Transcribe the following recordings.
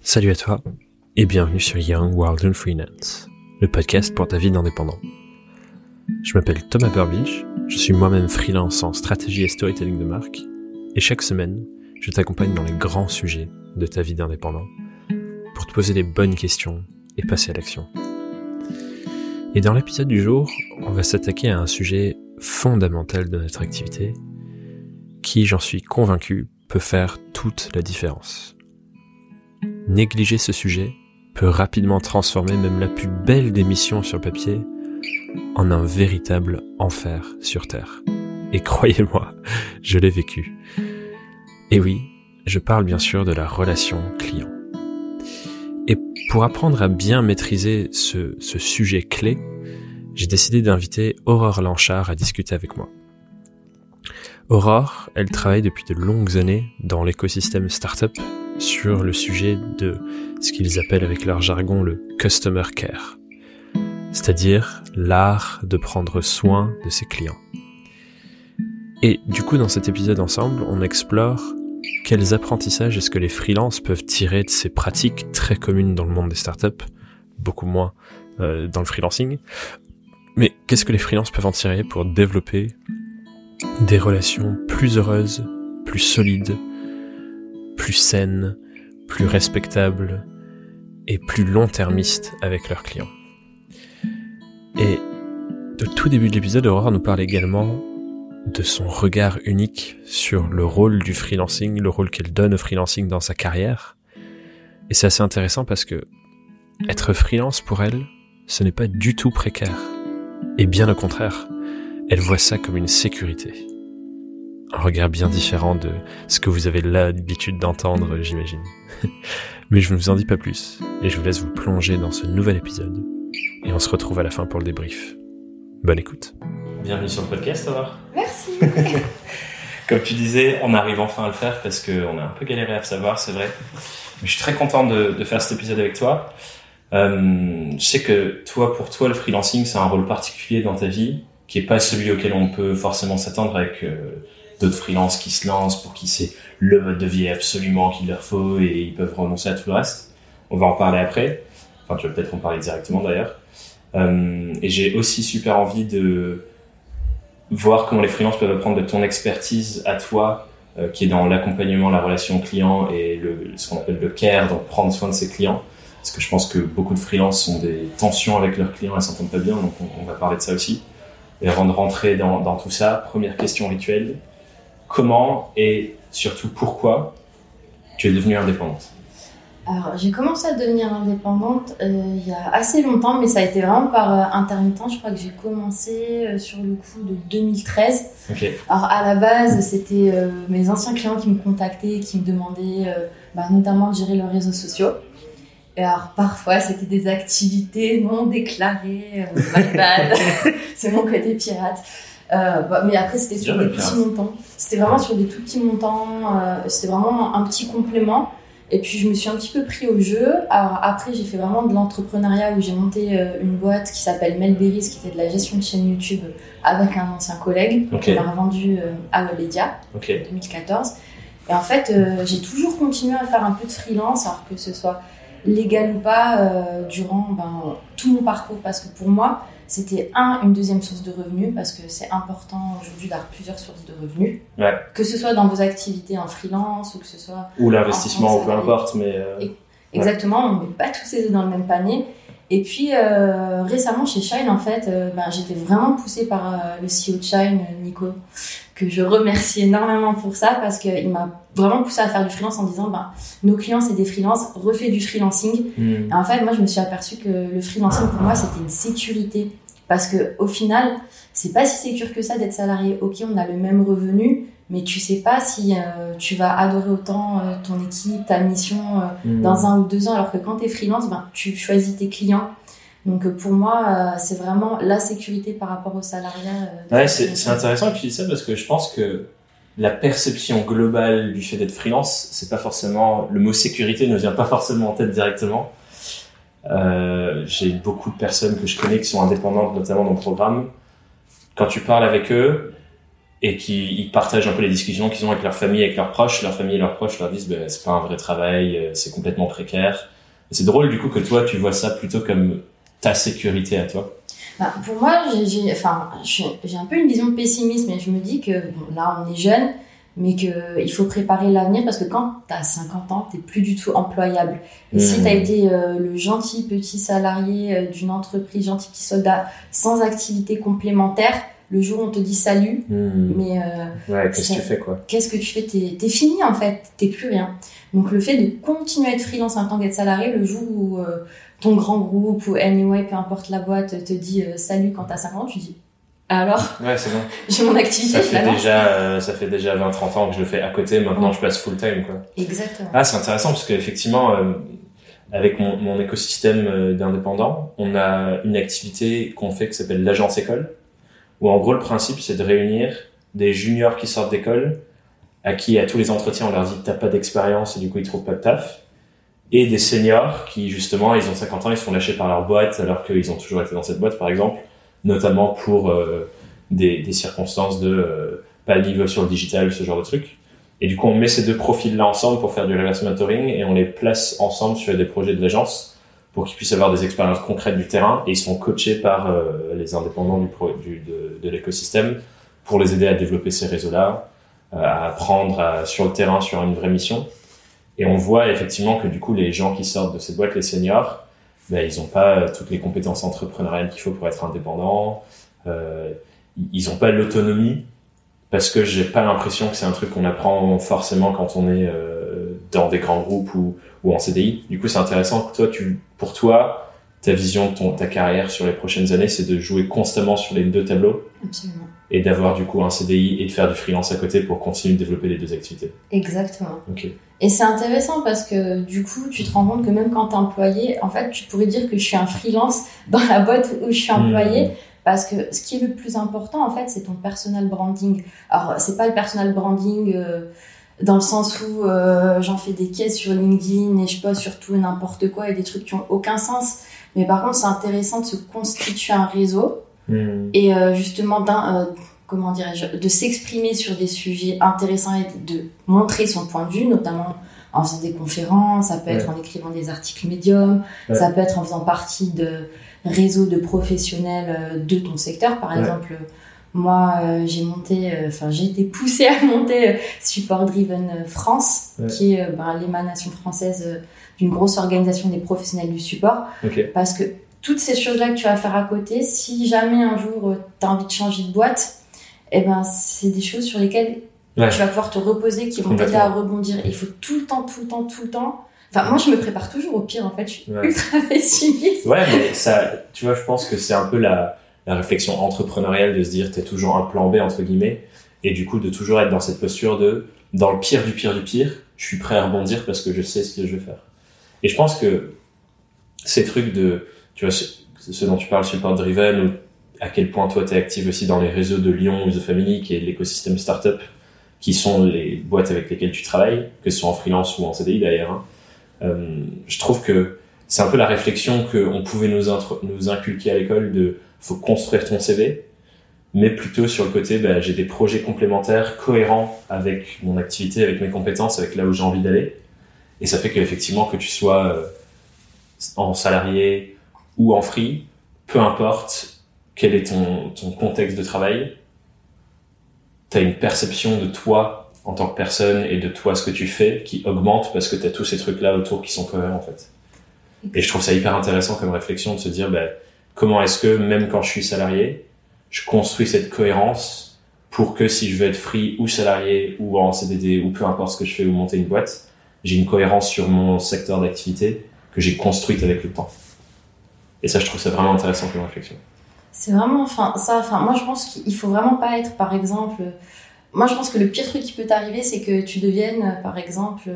Salut à toi et bienvenue sur Young World and Freelance, le podcast pour ta vie d'indépendant. Je m'appelle Thomas Burbidge, je suis moi-même freelance en stratégie et storytelling de marque et chaque semaine, je t'accompagne dans les grands sujets de ta vie d'indépendant pour te poser les bonnes questions et passer à l'action. Et dans l'épisode du jour, on va s'attaquer à un sujet fondamental de notre activité qui, j'en suis convaincu, peut faire toute la différence. Négliger ce sujet peut rapidement transformer même la plus belle des missions sur papier en un véritable enfer sur Terre. Et croyez-moi, je l'ai vécu. Et oui, je parle bien sûr de la relation client. Et pour apprendre à bien maîtriser ce sujet clé, j'ai décidé d'inviter Aurore Lanchard à discuter avec moi. Aurore, elle travaille depuis de longues années dans l'écosystème startup sur le sujet de ce qu'ils appellent avec leur jargon le customer care, c'est-à-dire l'art de prendre soin de ses clients. Et du coup, dans cet épisode ensemble, on explore quels apprentissages est-ce que les freelances peuvent tirer de ces pratiques très communes dans le monde des startups, beaucoup moins euh, dans le freelancing. Mais qu'est-ce que les freelances peuvent en tirer pour développer des relations plus heureuses, plus solides, plus saines, plus respectables et plus long-termistes avec leurs clients. Et au tout début de l'épisode, Aurore nous parle également de son regard unique sur le rôle du freelancing, le rôle qu'elle donne au freelancing dans sa carrière. Et c'est assez intéressant parce que être freelance pour elle, ce n'est pas du tout précaire. Et bien au contraire, elle voit ça comme une sécurité. Un regard bien différent de ce que vous avez l'habitude d'entendre, j'imagine. Mais je ne vous en dis pas plus, et je vous laisse vous plonger dans ce nouvel épisode, et on se retrouve à la fin pour le débrief. Bonne écoute. Bienvenue sur le podcast, Aurore. Merci. Comme tu disais, on arrive enfin à le faire parce qu'on a un peu galéré à le savoir, c'est vrai. Mais je suis très content de, de faire cet épisode avec toi. Euh, je sais que toi, pour toi, le freelancing, c'est un rôle particulier dans ta vie, qui est pas celui auquel on peut forcément s'attendre avec euh, d'autres freelances qui se lancent, pour qui c'est le mode de vie absolument qu'il leur faut et ils peuvent renoncer à tout le reste. On va en parler après. Enfin, tu vas peut-être en parler directement d'ailleurs. Euh, et j'ai aussi super envie de voir comment les freelances peuvent apprendre de ton expertise à toi, euh, qui est dans l'accompagnement, la relation client et ce qu'on appelle le care, donc prendre soin de ses clients. Parce que je pense que beaucoup de freelances ont des tensions avec leurs clients, elles s'entendent pas bien, donc on, va parler de ça aussi. Et avant de rentrer dans tout ça, première question rituelle, comment et surtout pourquoi tu es devenue indépendante Alors, j'ai commencé à devenir indépendante euh, il y a assez longtemps, mais ça a été vraiment par euh, intermittent. Je crois que j'ai commencé euh, sur le coup de 2013. Ok. Alors, à la base, c'était mes anciens clients qui me contactaient, qui me demandaient bah, notamment de gérer leurs réseaux sociaux. Et alors, parfois, c'était des activités non déclarées. my bad. C'est mon côté pirate. Euh, bah, mais après, c'était sur des petits montants. C'était vraiment sur des tout petits montants. euh, c'était vraiment un petit complément. Et puis, je me suis un petit peu pris au jeu. Alors, après, j'ai fait vraiment de l'entrepreneuriat où j'ai monté euh, une boîte qui s'appelle Melberries, qui était de la gestion de chaîne YouTube avec un ancien collègue. Ok. On l'a revendu à Webedia Ok. 2014. Et en fait, j'ai toujours continué à faire un peu de freelance, alors que ce soit légal ou pas, durant ben, tout mon parcours. Parce que pour moi, c'était un, une deuxième source de revenus, parce que c'est important aujourd'hui d'avoir plusieurs sources de revenus. Ouais. Que ce soit dans vos activités en freelance ou que ce soit Ou l'investissement, En ou peu importe, mais euh, Exactement, on ne met pas tous ses œufs dans le même panier. Et puis euh, récemment chez Shine, en fait, euh, ben, j'étais vraiment poussée par euh, le CEO de Shine, Nico, que je remercie énormément pour ça parce qu'il m'a vraiment poussée à faire du freelance en disant ben, nos clients c'est des freelances, refais du freelancing. hmm. Et en fait, moi je me suis aperçue que le freelancing pour moi c'était une sécurité parce que au final, c'est pas si sécure que ça d'être salarié. Ok, on a le même revenu, mais tu sais pas si euh, tu vas adorer autant euh, ton équipe, ta mission. euh, Hmm. dans un ou deux ans, alors que quand tu es freelance, ben, tu choisis tes clients. Donc pour moi, c'est vraiment la sécurité par rapport au salariat. Ouais, c'est intéressant que tu dises ça parce que je pense que la perception globale du fait d'être freelance, c'est pas forcément le mot sécurité ne vient pas forcément en tête directement. Euh, J'ai beaucoup de personnes que je connais qui sont indépendantes, notamment dans le programme. Quand tu parles avec eux, et qui ils partagent un peu les discussions qu'ils ont avec leur famille, avec leurs proches. Leur famille et leurs proches leur disent ben, c'est pas un vrai travail, euh, c'est complètement précaire. C'est drôle du coup que toi tu vois ça plutôt comme ta sécurité à toi. Bah, pour moi, j'ai- enfin, un peu une vision pessimiste, mais je me dis que bon, là, on est jeune, mais qu'il faut préparer l'avenir parce que quand tu as 50 ans, tu plus du tout employable. Et si Mhm. tu as été euh, le gentil petit salarié euh, d'une entreprise, gentil petit soldat, sans activité complémentaire, le jour où on te dit salut, mais euh, Ouais, qu'est-ce que tu fais quoi qu'est-ce que tu fais? T'es es fini en fait, t'es plus rien. Donc le fait de continuer à être freelance en tant qu'être salarié, le jour où euh, ton grand groupe ou anyway, peu importe la boîte, te dit euh, salut quand t'as 50 ans, tu dis alors? Ouais, c'est bon. j'ai mon activité Ça fait déjà, euh, ça fait déjà 20-30 ans que je le fais à côté. Maintenant, Ouais. je passe full time quoi. Exactement. Ah, c'est intéressant parce qu'effectivement, euh, avec mon, mon écosystème euh, d'indépendants, on a une activité qu'on fait qui s'appelle l'agence école, où en gros le principe c'est de réunir des juniors qui sortent d'école, à qui à tous les entretiens on leur dit t'as pas d'expérience et du coup ils trouvent pas de taf, et des seniors qui justement ils ont 50 ans, ils se font lâcher par leur boîte alors qu'ils ont toujours été dans cette boîte par exemple, notamment pour euh, des, circonstances de euh, pas le niveau sur le digital, ce genre de trucs. Et du coup, on met ces deux profils-là ensemble pour faire du reverse mentoring et on les place ensemble sur des projets de l'agence pour qu'ils puissent avoir des expériences concrètes du terrain et ils sont coachés par euh, les indépendants du du, de, l'écosystème pour les aider à développer ces réseaux-là, euh, à apprendre sur le terrain sur une vraie mission. Et on voit effectivement que du coup, les gens qui sortent de cette boîte, les seniors, ben, ils n'ont pas euh, toutes les compétences entrepreneuriales qu'il faut pour être indépendants. Euh, ils n'ont pas l'autonomie parce que j'ai pas l'impression que c'est un truc qu'on apprend forcément quand on est dans des grands groupes ou, ou en CDI. Du coup, c'est intéressant que toi, tu, pour toi, ta vision de ton, ta carrière sur les prochaines années, c'est de jouer constamment sur les deux tableaux Absolument. et d'avoir du coup un CDI et de faire du freelance à côté pour continuer de développer les deux activités. Exactement. Et c'est intéressant parce que du coup, tu te rends compte que même quand t'es employé, en fait, tu pourrais dire que je suis un freelance dans la boîte où je suis employé. Mmh. Parce que ce qui est le plus important, en fait, c'est ton personal branding. Alors, c'est pas le personal branding euh, dans le sens où euh, j'en fais des caisses sur LinkedIn et je poste sur tout et n'importe quoi et des trucs qui ont aucun sens. Mais par contre, c'est intéressant de se constituer un réseau Hmm. et euh, justement d'un euh, comment dirais-je de s'exprimer sur des sujets intéressants et de montrer son point de vue notamment en faisant des conférences ça peut être en écrivant des articles médium Ouais. ça peut être en faisant partie de réseaux de professionnels de ton secteur par Ouais. exemple moi euh, j'ai monté euh, enfin j'ai été poussée à monter euh, Support Driven France Ouais. qui est ben, l'émanation française d'une grosse organisation des professionnels du support parce que toutes ces choses-là que tu vas faire à côté, si jamais un jour tu as envie de changer de boîte, eh ben, c'est des choses sur lesquelles Ouais. tu vas pouvoir te reposer, qui vont t'aider à rebondir. Il faut tout le temps, tout le temps, tout le temps. Enfin, moi, je me prépare toujours au pire, en fait. Je suis Ouais. ultra pessimiste. Ouais, mais ça, tu vois, je pense que c'est un peu la, la réflexion entrepreneuriale de se dire, t'es toujours un plan B, entre guillemets, et du coup, de toujours être dans cette posture de, dans le pire du pire du pire, je suis prêt à rebondir parce que je sais ce que je vais faire. Et je pense que ces trucs de, tu vois, ce, dont tu parles, support driven, ou à quel point toi t'es active aussi dans les réseaux de Lyon ou The Family, qui est l'écosystème startup, qui sont les boîtes avec lesquelles tu travailles, que ce soit en freelance ou en CDI d'ailleurs. hein. Euh, je trouve que c'est un peu la réflexion qu'on pouvait nous, nous inculquer à l'école de faut construire ton CV, mais plutôt sur le côté bah, j'ai des projets complémentaires cohérents avec mon activité, avec mes compétences, avec là où j'ai envie d'aller. Et ça fait qu'effectivement que tu sois euh, en salarié ou en free, peu importe quel est ton, ton contexte de travail, tu as une perception de toi en tant que personne et de toi ce que tu fais qui augmente parce que tu as tous ces trucs-là autour qui sont cohérents en fait. Et je trouve ça hyper intéressant comme réflexion de se dire bah, comment est-ce que même quand je suis salarié, je construis cette cohérence pour que si je veux être free ou salarié ou en CDD ou peu importe ce que je fais ou monter une boîte, j'ai une cohérence sur mon secteur d'activité que j'ai construite avec le temps. Et ça, je trouve ça vraiment intéressant comme réflexion. C'est vraiment, enfin, ça, enfin, moi, je pense qu'il faut vraiment pas être, par exemple, moi, je pense que le pire truc qui peut t'arriver, c'est que tu deviennes, par exemple,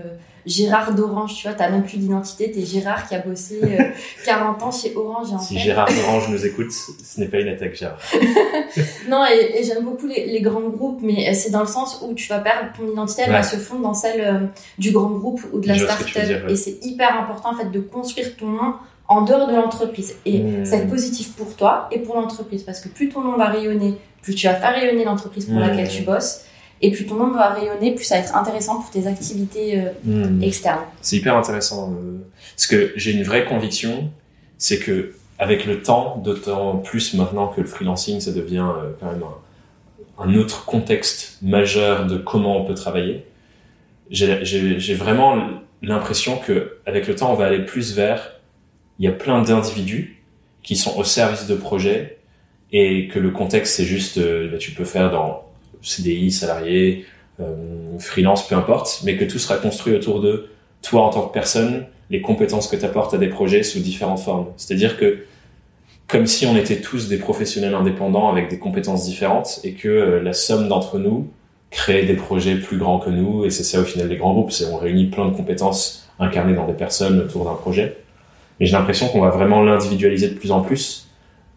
Gérard d'Orange, tu vois, t'as même plus d'identité, t'es Gérard qui a bossé euh, 40 ans chez Orange. Et en Si fait, Gérard Orange nous écoute, ce n'est pas une attaque, Gérard. Non, et, et j'aime beaucoup les, les grands groupes, mais c'est dans le sens où tu vas perdre ton identité, elle Ouais. va se fondre dans celle euh, du grand groupe ou de la ce start-up. ouais. Et c'est hyper important, en fait, de construire ton nom en dehors de l'entreprise. Et Mmh. ça va être positif pour toi et pour l'entreprise, parce que plus ton nom va rayonner plus tu vas faire rayonner l'entreprise pour Mmh. laquelle tu bosses, et plus ton nom va rayonner, plus ça va être intéressant pour tes activités euh, Hmm. externes. C'est hyper intéressant. euh, Parce que j'ai une vraie conviction, c'est que avec le temps, d'autant plus maintenant que le freelancing, ça devient euh, quand même un, un autre contexte majeur de comment on peut travailler. J'ai vraiment l'impression que avec le temps, on va aller plus vers. Il y a plein d'individus qui sont au service de projets et que le contexte, c'est juste, euh, bah, tu peux faire dans CDI, salarié, euh, freelance, peu importe, mais que tout sera construit autour de toi en tant que personne, les compétences que tu apportes à des projets sous différentes formes. C'est-à-dire que comme si on était tous des professionnels indépendants avec des compétences différentes et que euh, la somme d'entre nous crée des projets plus grands que nous et c'est ça au final les grands groupes, c'est on réunit plein de compétences incarnées dans des personnes autour d'un projet. Mais j'ai l'impression qu'on va vraiment l'individualiser de plus en plus,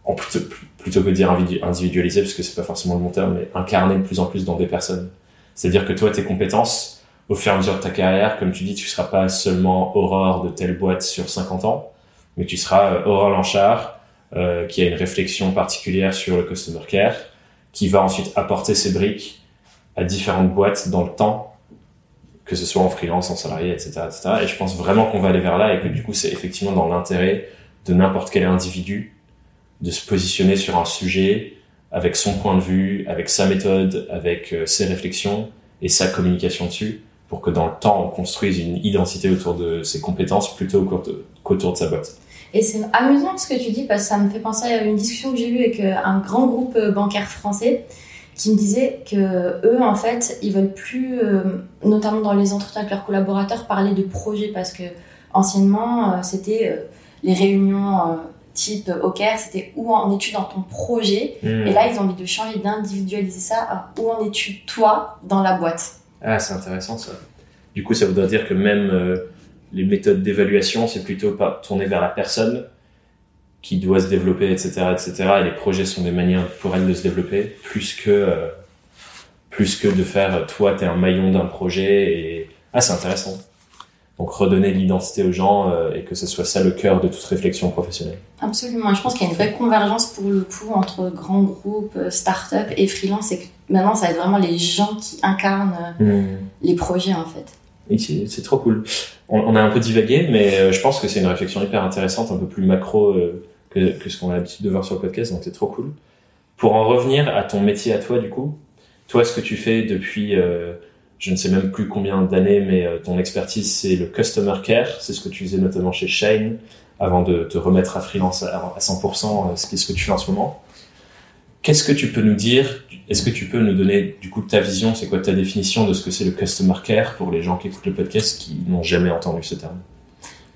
en plutôt, plutôt que de dire individu- individualiser parce que c'est pas forcément le bon terme, mais incarner de plus en plus dans des personnes. C'est-à-dire que toi, tes compétences, au fur et à mesure de ta carrière, comme tu dis, tu seras pas seulement Aurore de telle boîte sur 50 ans, mais tu seras euh, Aurore Lanchard, euh, qui a une réflexion particulière sur le customer care, qui va ensuite apporter ses briques à différentes boîtes dans le temps, que ce soit en freelance, en salarié, etc., etc. Et je pense vraiment qu'on va aller vers là et que du coup, c'est effectivement dans l'intérêt de n'importe quel individu de se positionner sur un sujet avec son point de vue, avec sa méthode, avec euh, ses réflexions et sa communication dessus, pour que dans le temps, on construise une identité autour de ses compétences plutôt qu'au- qu'autour de sa boîte. Et c'est amusant ce que tu dis parce que ça me fait penser à une discussion que j'ai eue avec euh, un grand groupe euh, bancaire français qui me disait que eux en fait ils veulent plus, notamment dans les entretiens avec leurs collaborateurs, parler de projet parce que anciennement c'était les réunions type OKR, c'était où en es-tu dans ton projet et là ils ont envie de changer d'individualiser ça à où en es-tu toi dans la boîte? Ah, c'est intéressant ça. Du coup, ça voudrait dire que même euh, les méthodes d'évaluation, c'est plutôt pas tourné vers la personne qui doit se développer, etc., etc. Et les projets sont des manières pour elle de se développer, plus que euh, plus que de faire euh, toi, t'es un maillon d'un projet. Et ah, c'est intéressant. Donc redonner l'identité aux gens euh, et que ce soit ça le cœur de toute réflexion professionnelle. Absolument. Je pense qu'il y a une vraie convergence pour le coup entre grands groupes, euh, start-up et freelance. Et que maintenant, ça va être vraiment les gens qui incarnent euh, les projets en fait. C'est trop cool. On, on a un peu divagué, mais je pense que c'est une réflexion hyper intéressante, un peu plus macro euh, que, que ce qu'on a l'habitude de voir sur le podcast, donc c'est trop cool. Pour en revenir à ton métier à toi, du coup, toi, ce que tu fais depuis, euh, je ne sais même plus combien d'années, mais euh, ton expertise, c'est le customer care, c'est ce que tu faisais notamment chez Shine, avant de te remettre à freelance à, à 100%, euh, ce que tu fais en ce moment. Qu'est-ce que tu peux nous dire? Est-ce que tu peux nous donner du coup ta vision? C'est quoi ta définition de ce que c'est le customer care pour les gens qui écoutent le podcast qui n'ont jamais entendu ce terme?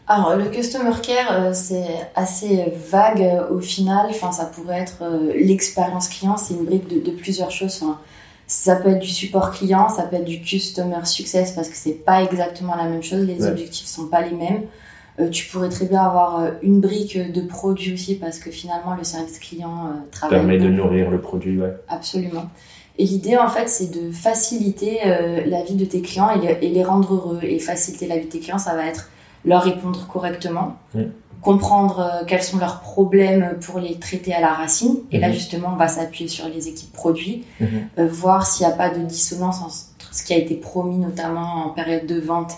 Alors, le customer care, euh, c'est assez vague au final. Enfin, ça pourrait être l'expérience client, c'est une brique de, plusieurs choses. Ça peut être du support client, ça peut être du customer success parce que c'est pas exactement la même chose. Les Ouais. objectifs sont pas les mêmes. Euh, tu pourrais très bien avoir euh, une brique de produit aussi parce que finalement, le service client euh, travaille. permet de nourrir le produit, ouais. Absolument. Et l'idée, en fait, c'est de faciliter euh, la vie de tes clients et, les- et les rendre heureux. Et faciliter la vie de tes clients, ça va être leur répondre correctement, Mm. Comprendre euh, quels sont leurs problèmes pour les traiter à la racine. Et là, Mhm. justement, on va s'appuyer sur les équipes produits, Mhm. euh, voir s'il n'y a pas de dissonance entre ce qui a été promis, notamment en période de vente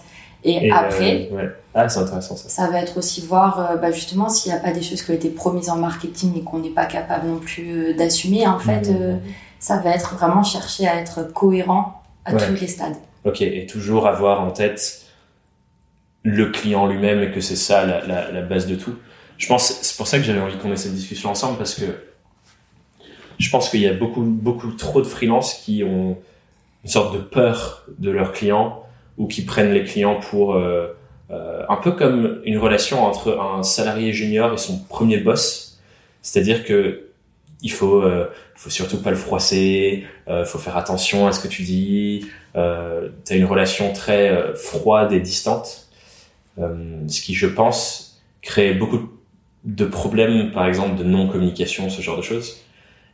et, Et, après. euh, ouais. Ah, c'est intéressant ça. Ça va être aussi voir euh, bah, justement s'il n'y a pas des choses qui ont été promises en marketing et qu'on n'est pas capable non plus d'assumer. En fait, Mhm. ça va être vraiment chercher à être cohérent à Ouais. tous les stades. Ok, et toujours avoir en tête le client lui-même et que c'est ça la, base de tout. Je pense, c'est pour ça que j'avais envie qu'on ait cette discussion ensemble parce que je pense qu'il y a beaucoup, beaucoup trop de freelances qui ont une sorte de peur de leurs clients ou qui prennent les clients pour euh, euh, un peu comme une relation entre un salarié junior et son premier boss. C'est-à-dire que il faut, euh, faut surtout pas le froisser, euh, faut faire attention à ce que tu dis. Euh, tu as une relation très froide et distante, ce qui, je pense, crée beaucoup de problèmes, par exemple, de non-communication, ce genre de choses.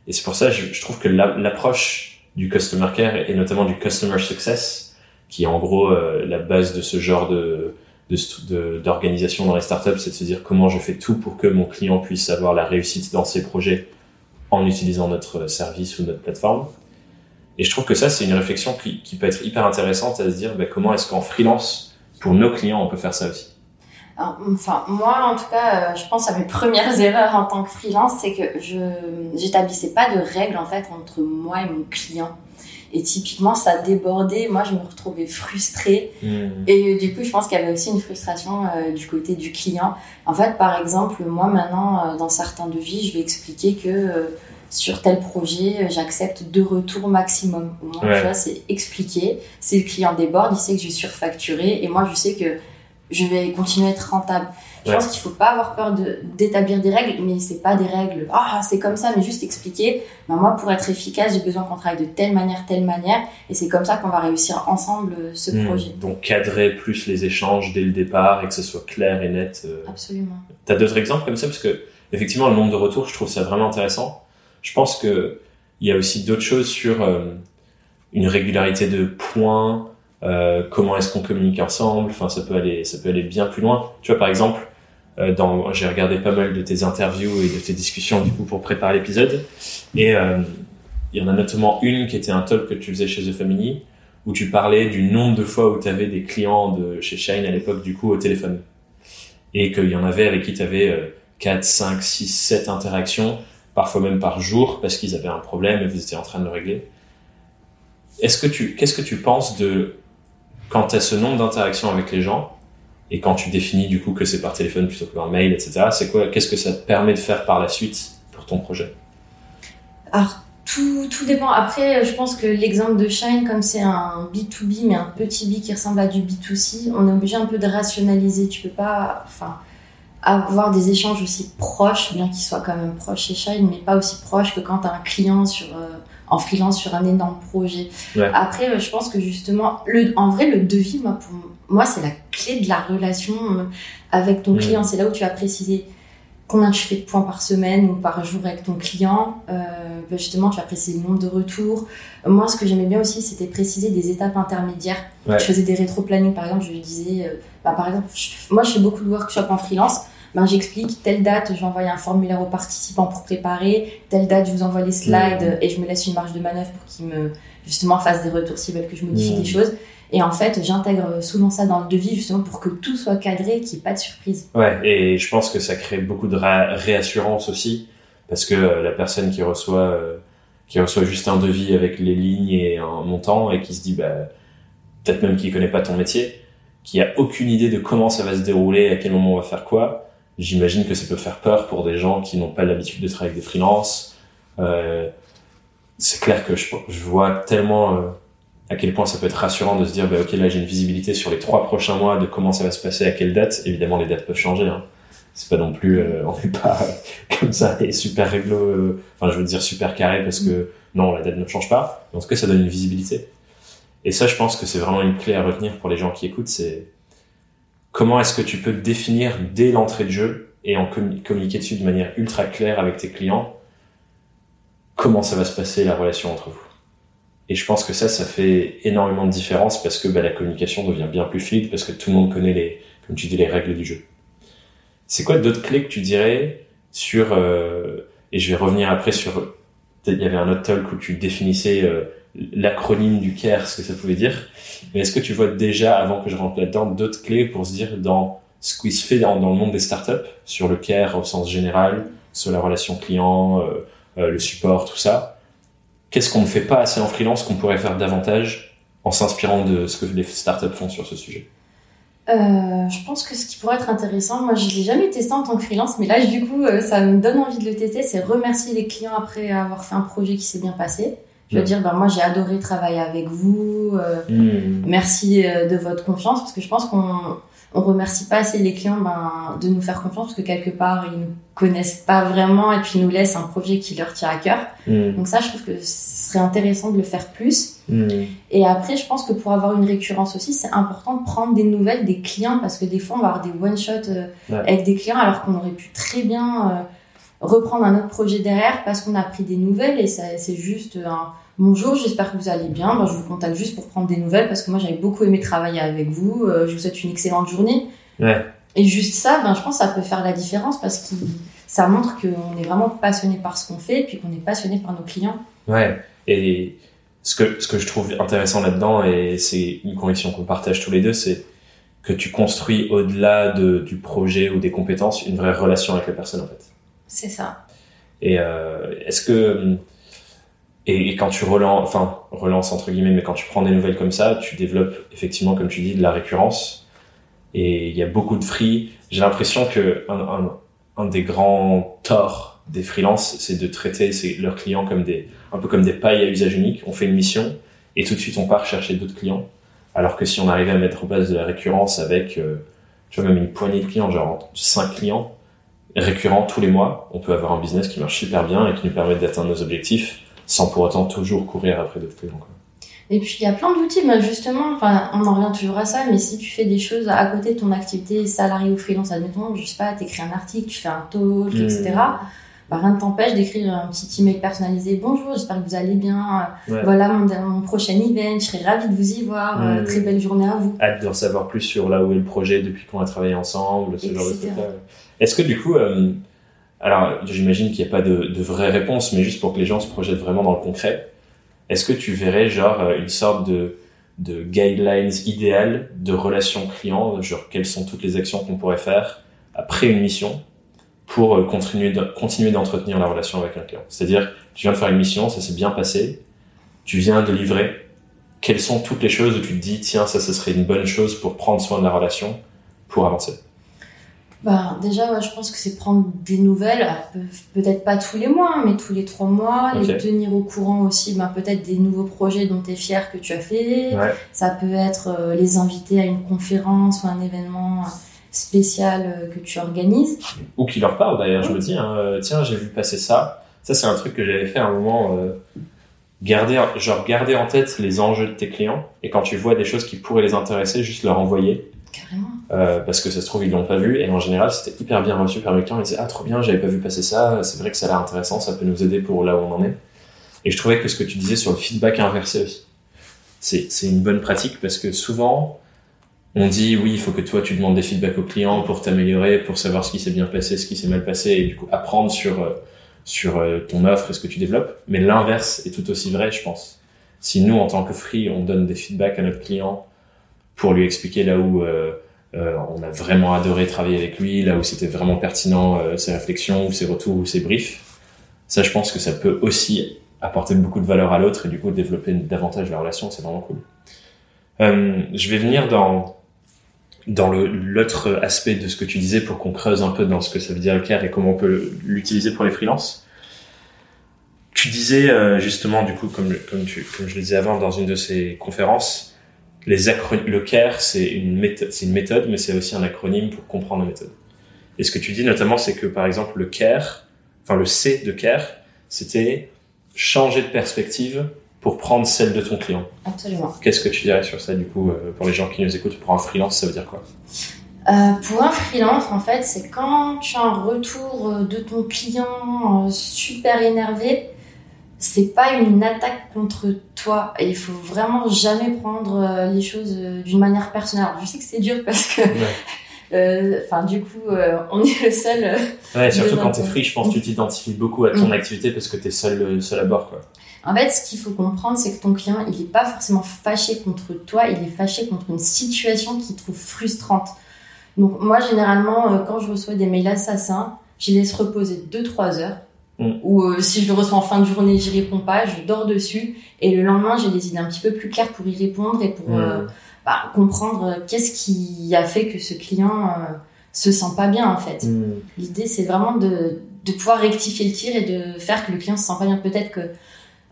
Et c'est pour ça, je, je trouve que la- l'approche du customer care et notamment du customer success, qui est en gros euh, la base de ce genre de- d'organisation dans les startups, c'est de se dire comment je fais tout pour que mon client puisse avoir la réussite dans ses projets en utilisant notre service ou notre plateforme. Et je trouve que ça, c'est une réflexion qui, qui, peut être hyper intéressante à se dire bah, comment est-ce qu'en freelance, pour nos clients, on peut faire ça aussi. Alors, enfin, moi, en tout cas, euh, je pense à mes premières erreurs en tant que freelance, c'est que je j'établissais pas de règles en fait entre moi et mon client. Et typiquement, ça débordait. Moi, je me retrouvais frustrée. Hmm. Et du coup, je pense qu'il y avait aussi une frustration euh, du côté du client. En fait, par exemple, moi, maintenant, euh, dans certains devis, je vais expliquer que sur tel projet, euh, j'accepte deux retours maximum. Au moins, Ouais. tu vois, c'est expliqué. Si le client déborde, il sait que je vais surfacturer. Et moi, je sais que je vais continuer à être rentable. Je Ouais. pense qu'il faut pas avoir peur de- d'établir des règles, mais c'est pas des règles. Ah, c'est comme ça, mais juste expliquer. Ben, moi, pour être efficace, j'ai besoin qu'on travaille de telle manière, telle manière, et c'est comme ça qu'on va réussir ensemble euh, ce Hmm. projet. Donc cadrer plus les échanges dès le départ et que ce soit clair et net. euh. Absolument. T'as d'autres exemples comme ça? Parce que effectivement le nombre de retours, je trouve ça vraiment intéressant. Je pense que il y a aussi d'autres choses sur euh, une régularité de points, euh, comment est-ce qu'on communique ensemble. Enfin, ça peut aller, ça peut aller bien plus loin. Tu vois, par exemple, euh, dans, j'ai regardé pas mal de tes interviews et de tes discussions du coup pour préparer l'épisode, et euh, il y en a notamment une qui était un talk que tu faisais chez The Family où tu parlais du nombre de fois où tu avais des clients de chez Shine à l'époque du coup au téléphone et qu'il y en avait avec qui tu avais 4, 5, 6, 7 interactions, parfois même par jour, parce qu'ils avaient un problème et vous étiez en train de le régler. Est-ce que tu, qu'est-ce que tu penses de quand tu as ce nombre d'interactions avec les gens et quand tu définis du coup que c'est par téléphone plutôt que par mail, etc. C'est quoi, qu'est-ce que ça te permet de faire par la suite pour ton projet? Alors, tout, tout dépend. Après, je pense que l'exemple de Shine, comme c'est un B2B, mais un petit B qui ressemble à du B2C, on est obligé un peu de rationaliser. Tu peux pas enfin, avoir des échanges aussi proches, bien qu'ils soient quand même proches chez Shine, mais pas aussi proches que quand tu as un client sur, euh, en freelance sur un énorme projet. Ouais. Après, euh, je pense que justement, le, en vrai, le devis, moi, pour moi, c'est la clé de la relation euh, avec ton Mhm. client. C'est là où tu vas préciser combien tu fais de points par semaine ou par jour avec ton client. Euh, ben justement, tu vas préciser le nombre de retours. Moi, ce que j'aimais bien aussi, c'était préciser des étapes intermédiaires. Ouais. Je faisais des rétro-planning, par exemple, je lui disais, bah, par exemple, je- moi, je fais beaucoup de workshops en freelance. Ben, j'explique telle date, je vais envoyer un formulaire aux participants pour préparer. Telle date, je vous envoie les slides et je me laisse une marge de manœuvre pour qu'ils me, justement, fassent des retours s'ils veulent que je modifie des choses. Et en fait, j'intègre souvent ça dans le devis, justement, pour que tout soit cadré, qu'il n'y ait pas de surprise. Ouais, et je pense que ça crée beaucoup de ré- réassurance aussi, parce que euh, la personne qui reçoit, euh, qui reçoit juste un devis avec les lignes et un montant, et qui se dit, bah, peut-être même qu'il connaît pas ton métier, qui a aucune idée de comment ça va se dérouler, à quel moment on va faire quoi, j'imagine que ça peut faire peur pour des gens qui n'ont pas l'habitude de travailler avec des freelances. Euh, c'est clair que je, je vois tellement euh, à quel point ça peut être rassurant de se dire, bah, ok, là j'ai une visibilité sur les trois prochains mois de comment ça va se passer, à quelle date. Évidemment, les dates peuvent changer. Hein. C'est pas non plus, euh, on n'est pas comme ça et super réglo, euh, enfin je veux dire super carré parce que non, la date ne change pas. En tout cas, ça donne une visibilité. Et ça, je pense que c'est vraiment une clé à retenir pour les gens qui écoutent, c'est comment est-ce que tu peux définir dès l'entrée de jeu et en commu- communiquer dessus de manière ultra claire avec tes clients comment ça va se passer la relation entre vous? Et je pense que ça, ça fait énormément de différence parce que bah, la communication devient bien plus fluide parce que tout le monde connaît les, comme tu dis, les règles du jeu. C'est quoi d'autres clés que tu dirais sur, euh, et je vais revenir après sur, il y avait un autre talk où tu définissais euh, l'acronyme du CARE, ce que ça pouvait dire. Mais est-ce que tu vois déjà, avant que je rentre là-dedans, d'autres clés pour se dire dans ce qui se fait dans, le monde des startups, sur le CARE au sens général, sur la relation client, euh, euh, le support, tout ça. Qu'est-ce qu'on ne fait pas assez en freelance qu'on pourrait faire davantage en s'inspirant de ce que les startups font sur ce sujet? Euh, je pense que ce qui pourrait être intéressant, moi je l'ai jamais testé en tant que freelance, mais là du coup ça me donne envie de le tester, c'est remercier les clients après avoir fait un projet qui s'est bien passé. Je veux Ouais. dire, ben, moi j'ai adoré travailler avec vous, euh, merci euh, de votre confiance, parce que je pense qu'on on remercie pas assez les clients ben, de nous faire confiance, parce que quelque part ils nous connaissent pas vraiment et puis ils nous laissent un projet qui leur tient à cœur. Mm. Donc ça je trouve que ce serait intéressant de le faire plus. Mm. Et après, je pense que pour avoir une récurrence aussi, c'est important de prendre des nouvelles des clients parce que des fois, on va avoir des one-shots euh, Ouais. avec des clients alors qu'on aurait pu très bien euh, reprendre un autre projet derrière parce qu'on a pris des nouvelles et ça- c'est juste un bonjour, j'espère que vous allez bien. Ben, je vous contacte juste pour prendre des nouvelles parce que moi, j'avais beaucoup aimé travailler avec vous. Euh, je vous souhaite une excellente journée. Ouais. Et juste ça, ben, je pense que ça peut faire la différence parce que ça montre qu'on est vraiment passionné par ce qu'on fait et puis qu'on est passionné par nos clients. Ouais. Et ce que, ce que je trouve intéressant là-dedans, et c'est une conviction qu'on partage tous les deux, c'est que tu construis au-delà de, du projet ou des compétences une vraie relation avec la personne en fait. C'est ça. Et euh, est-ce que et, quand tu relances, enfin relance entre guillemets, mais quand tu prends des nouvelles comme ça, tu développes effectivement, comme tu dis, de la récurrence. Et il y a beaucoup de free. J'ai l'impression que un, des grands torts des freelances, c'est de traiter leurs clients comme un peu comme des pailles à usage unique. On fait une mission et tout de suite on part chercher d'autres clients. Alors que si on arrivait à mettre en place de la récurrence avec, euh, tu vois, même une poignée de clients, genre 5 clients récurrents tous les mois, on peut avoir un business qui marche super bien et qui nous permet d'atteindre nos objectifs sans pour autant toujours courir après d'autres clients. Quoi. Et puis il y a plein d'outils, mais justement, enfin, on en revient toujours à ça, mais si tu fais des choses à côté de ton activité salarié ou freelance, admettons, je sais pas, t'écris un article, tu fais un talk, mmh. etc. Bah, rien ne t'empêche d'écrire un petit email personnalisé. Bonjour, j'espère que vous allez bien. Ouais. Voilà mon, mon, prochain event. Je serais ravie de vous y voir. Mmh. très belle journée à vous. Hâte d'en savoir plus sur là où est le projet depuis qu'on a travaillé ensemble, ce genre de trucs Est-ce que du coup, euh, alors j'imagine qu'il n'y a pas de, de vraie réponse, mais juste pour que les gens se projettent vraiment dans le concret, est-ce que tu verrais genre euh, une sorte de, de guidelines idéales de relation client, genre quelles sont toutes les actions qu'on pourrait faire après une mission pour euh, continuer continuer d'entretenir la relation avec un client? C'est-à-dire, tu viens de faire une mission, ça s'est bien passé, tu viens de livrer. Quelles sont toutes les choses où tu te dis, tiens, ça, ce serait une bonne chose pour prendre soin de la relation, pour avancer? Bah, déjà, ouais, je pense que c'est prendre des nouvelles, peut-être pas tous les mois, mais tous les trois mois, okay. les tenir au courant aussi, bah, peut-être des nouveaux projets dont tu es fier que tu as fait. Ouais. Ça peut être euh, les inviter à une conférence ou un événement spécial euh, que tu organises. Ou qui leur parle d'ailleurs, je me dis, hein, euh, tiens, j'ai vu passer ça. Ça, c'est un truc que j'avais fait à un moment. Euh, garder, genre, garder en tête les enjeux de tes clients et quand tu vois des choses qui pourraient les intéresser, juste leur envoyer. Euh, parce que ça se trouve, ils l'ont pas vu et en général, c'était hyper bien reçu par mes clients. Ils disaient, ah, trop bien, j'avais pas vu passer ça. C'est vrai que ça a l'air intéressant, ça peut nous aider pour là où on en est. Et je trouvais que ce que tu disais sur le feedback inversé aussi, c'est, c'est une bonne pratique parce que souvent, on dit oui, il faut que toi tu demandes des feedbacks aux clients pour t'améliorer, pour savoir ce qui s'est bien passé, ce qui s'est mal passé, et du coup apprendre sur euh, sur euh, ton offre et ce que tu développes. Mais l'inverse est tout aussi vrai, je pense. Si nous, en tant que free, on donne des feedbacks à notre client pour lui expliquer là où euh, euh, on a vraiment adoré travailler avec lui, là où c'était vraiment pertinent euh, ses réflexions, ou ses retours, ou ses briefs, ça, je pense que ça peut aussi apporter beaucoup de valeur à l'autre et du coup développer davantage la relation. C'est vraiment cool. je vais venir dans dans l'autre aspect de ce que tu disais pour qu'on creuse un peu dans ce que ça veut dire le care et comment on peut l'utiliser pour les freelances. Tu disais euh, justement, du coup, comme, comme, tu, comme je le disais avant dans une de ces conférences, les le care, c'est une, méthode, c'est une méthode, mais c'est aussi un acronyme pour comprendre la méthode. Et ce que tu dis notamment, c'est que par exemple, le care, enfin le C de care, c'était changer de perspective pour prendre celle de ton client. Absolument. Qu'est-ce que tu dirais sur ça, du coup, euh, pour les gens qui nous écoutent, pour un freelance, ça veut dire quoi? Euh, pour un freelance, en fait, c'est quand tu as un retour euh, de ton client super énervé, c'est pas une attaque contre toi. Et il faut vraiment jamais prendre les choses d'une manière personnelle. Alors, je sais que c'est dur parce que, enfin, ouais. du coup, on est le seul. ouais, surtout quand t'es free, je pense que tu t'identifies beaucoup à ton mmh. activité parce que t'es seul, seul à bord, quoi. En fait, ce qu'il faut comprendre, c'est que ton client, il n'est pas forcément fâché contre toi, il est fâché contre une situation qu'il trouve frustrante. Donc moi, généralement, euh, quand je reçois des mails assassins, je les laisse reposer 2-3 heures. Mm. Ou euh, si je le reçois en fin de journée, j'y réponds pas, je dors dessus. Et le lendemain, j'ai des idées un petit peu plus claires pour y répondre et pour mm. euh, bah, comprendre qu'est-ce qui a fait que ce client euh, se sent pas bien en fait. Mm. L'idée, c'est vraiment de, de pouvoir rectifier le tir et de faire que le client se sent pas bien. Peut-être que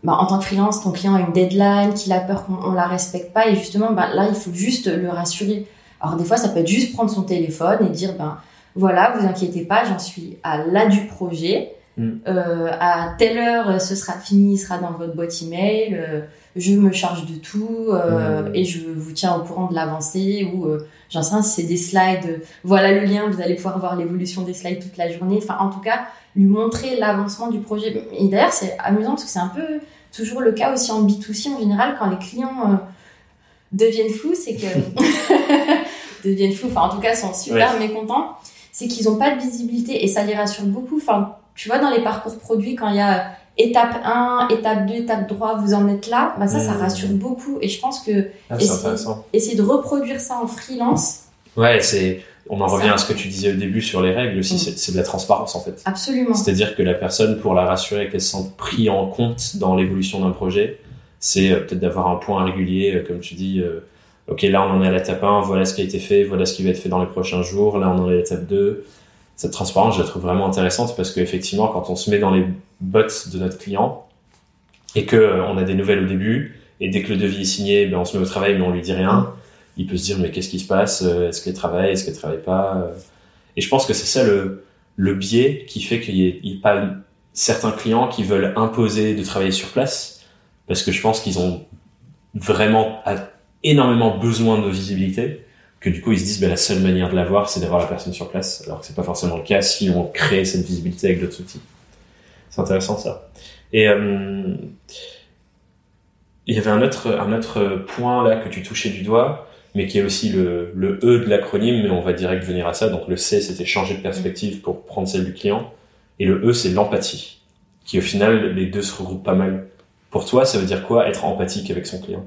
bah, en tant que freelance, ton client a une deadline, qu'il a peur qu'on la respecte pas, et justement, bah, là, il faut juste le rassurer. Alors des fois, ça peut être juste prendre son téléphone et dire, ben voilà, vous inquiétez pas, j'en suis à la du projet. Mm. Euh, à telle heure, ce sera fini, il sera dans votre boîte email. Euh, je me charge de tout euh, Mm. et je vous tiens au courant de l'avancée ou euh, j'en sais rien si c'est des slides. voilà le lien, vous allez pouvoir voir l'évolution des slides toute la journée. Enfin, en tout cas, lui montrer l'avancement du projet. Et d'ailleurs, c'est amusant parce que c'est un peu toujours le cas aussi en B2C en général quand les clients deviennent fous, c'est que deviennent fous. Enfin, en tout cas, sont super mécontents. C'est qu'ils n'ont pas de visibilité et ça les rassure beaucoup. Enfin, tu vois, dans les parcours produits, quand il y a étape 1, étape 2, étape 3, vous en êtes là, bah ça, ça mmh. rassure beaucoup. Et je pense que ah, essayer, de reproduire ça en freelance. Ouais, c'est, on en revient à ce que tu disais au début sur les règles aussi, mmh. c'est de la transparence en fait. Absolument. C'est-à-dire que la personne, pour la rassurer qu'elle se sente pris en compte dans l'évolution d'un projet, c'est euh, peut-être d'avoir un point régulier, euh, comme tu dis, euh, ok, là on en est à l'étape 1, voilà ce qui a été fait, voilà ce qui va être fait dans les prochains jours, là on en est à l'étape 2 cette transparence, je la trouve vraiment intéressante parce qu'effectivement, quand on se met dans les bottes de notre client et que euh, on a des nouvelles au début, et dès que le devis est signé, ben, on se met au travail mais on lui dit rien, il peut se dire mais qu'est-ce qui se passe euh, Est-ce qu'elle travaille Est-ce qu'elle travaille pas Et je pense que c'est ça le, le biais qui fait qu'il n'y a, pas certains clients qui veulent imposer de travailler sur place parce que je pense qu'ils ont vraiment énormément besoin de visibilité que du coup ils se disent bah, la seule manière de l'avoir c'est d'avoir la personne sur place. Alors que c'est pas forcément le cas si on crée cette visibilité avec d'autres outils. C'est intéressant ça. Et euh, il y avait un autre un autre point là que tu touchais du doigt mais qui est aussi le, le E de l'acronyme mais on va direct venir à ça. Donc le C c'était changer de perspective pour prendre celle du client. Et le E c'est l'empathie qui au final les deux se regroupent pas mal. Pour toi ça veut dire quoi être empathique avec son client?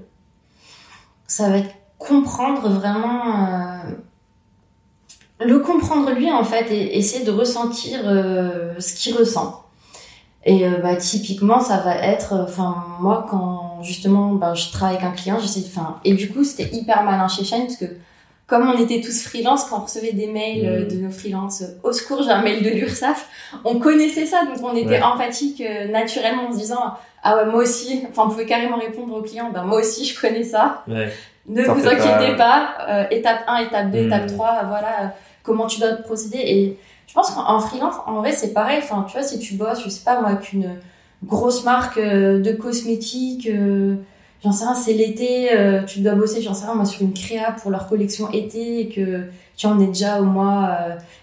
Ça va être comprendre vraiment euh, le comprendre lui en fait et essayer de ressentir euh, ce qu'il ressent et euh, bah typiquement ça va être enfin moi quand justement bah, je travaille avec un client j'essaie de enfin et du coup c'était hyper malin chez Shine parce que comme on était tous freelance, quand on recevait des mails mmh. de nos freelances, au secours, j'ai un mail de l'URSSAF, on connaissait ça, donc on était empathique naturellement en se disant, ah ouais, moi aussi, enfin, on pouvait carrément répondre aux clients, ben moi aussi, je connais ça. Ouais. Ne vous inquiétez pas, euh, étape 1, étape 2, étape 3, hmm. voilà euh, comment tu dois procéder. Et je pense qu'en freelance, en vrai, c'est pareil. Enfin, tu vois, si tu bosses, je sais pas moi, qu'une grosse marque euh, de cosmétiques, j'en sais rien, c'est l'été, tu dois bosser, j'en sais rien, moi, sur une créa pour leur collection été et que tu en es déjà au mois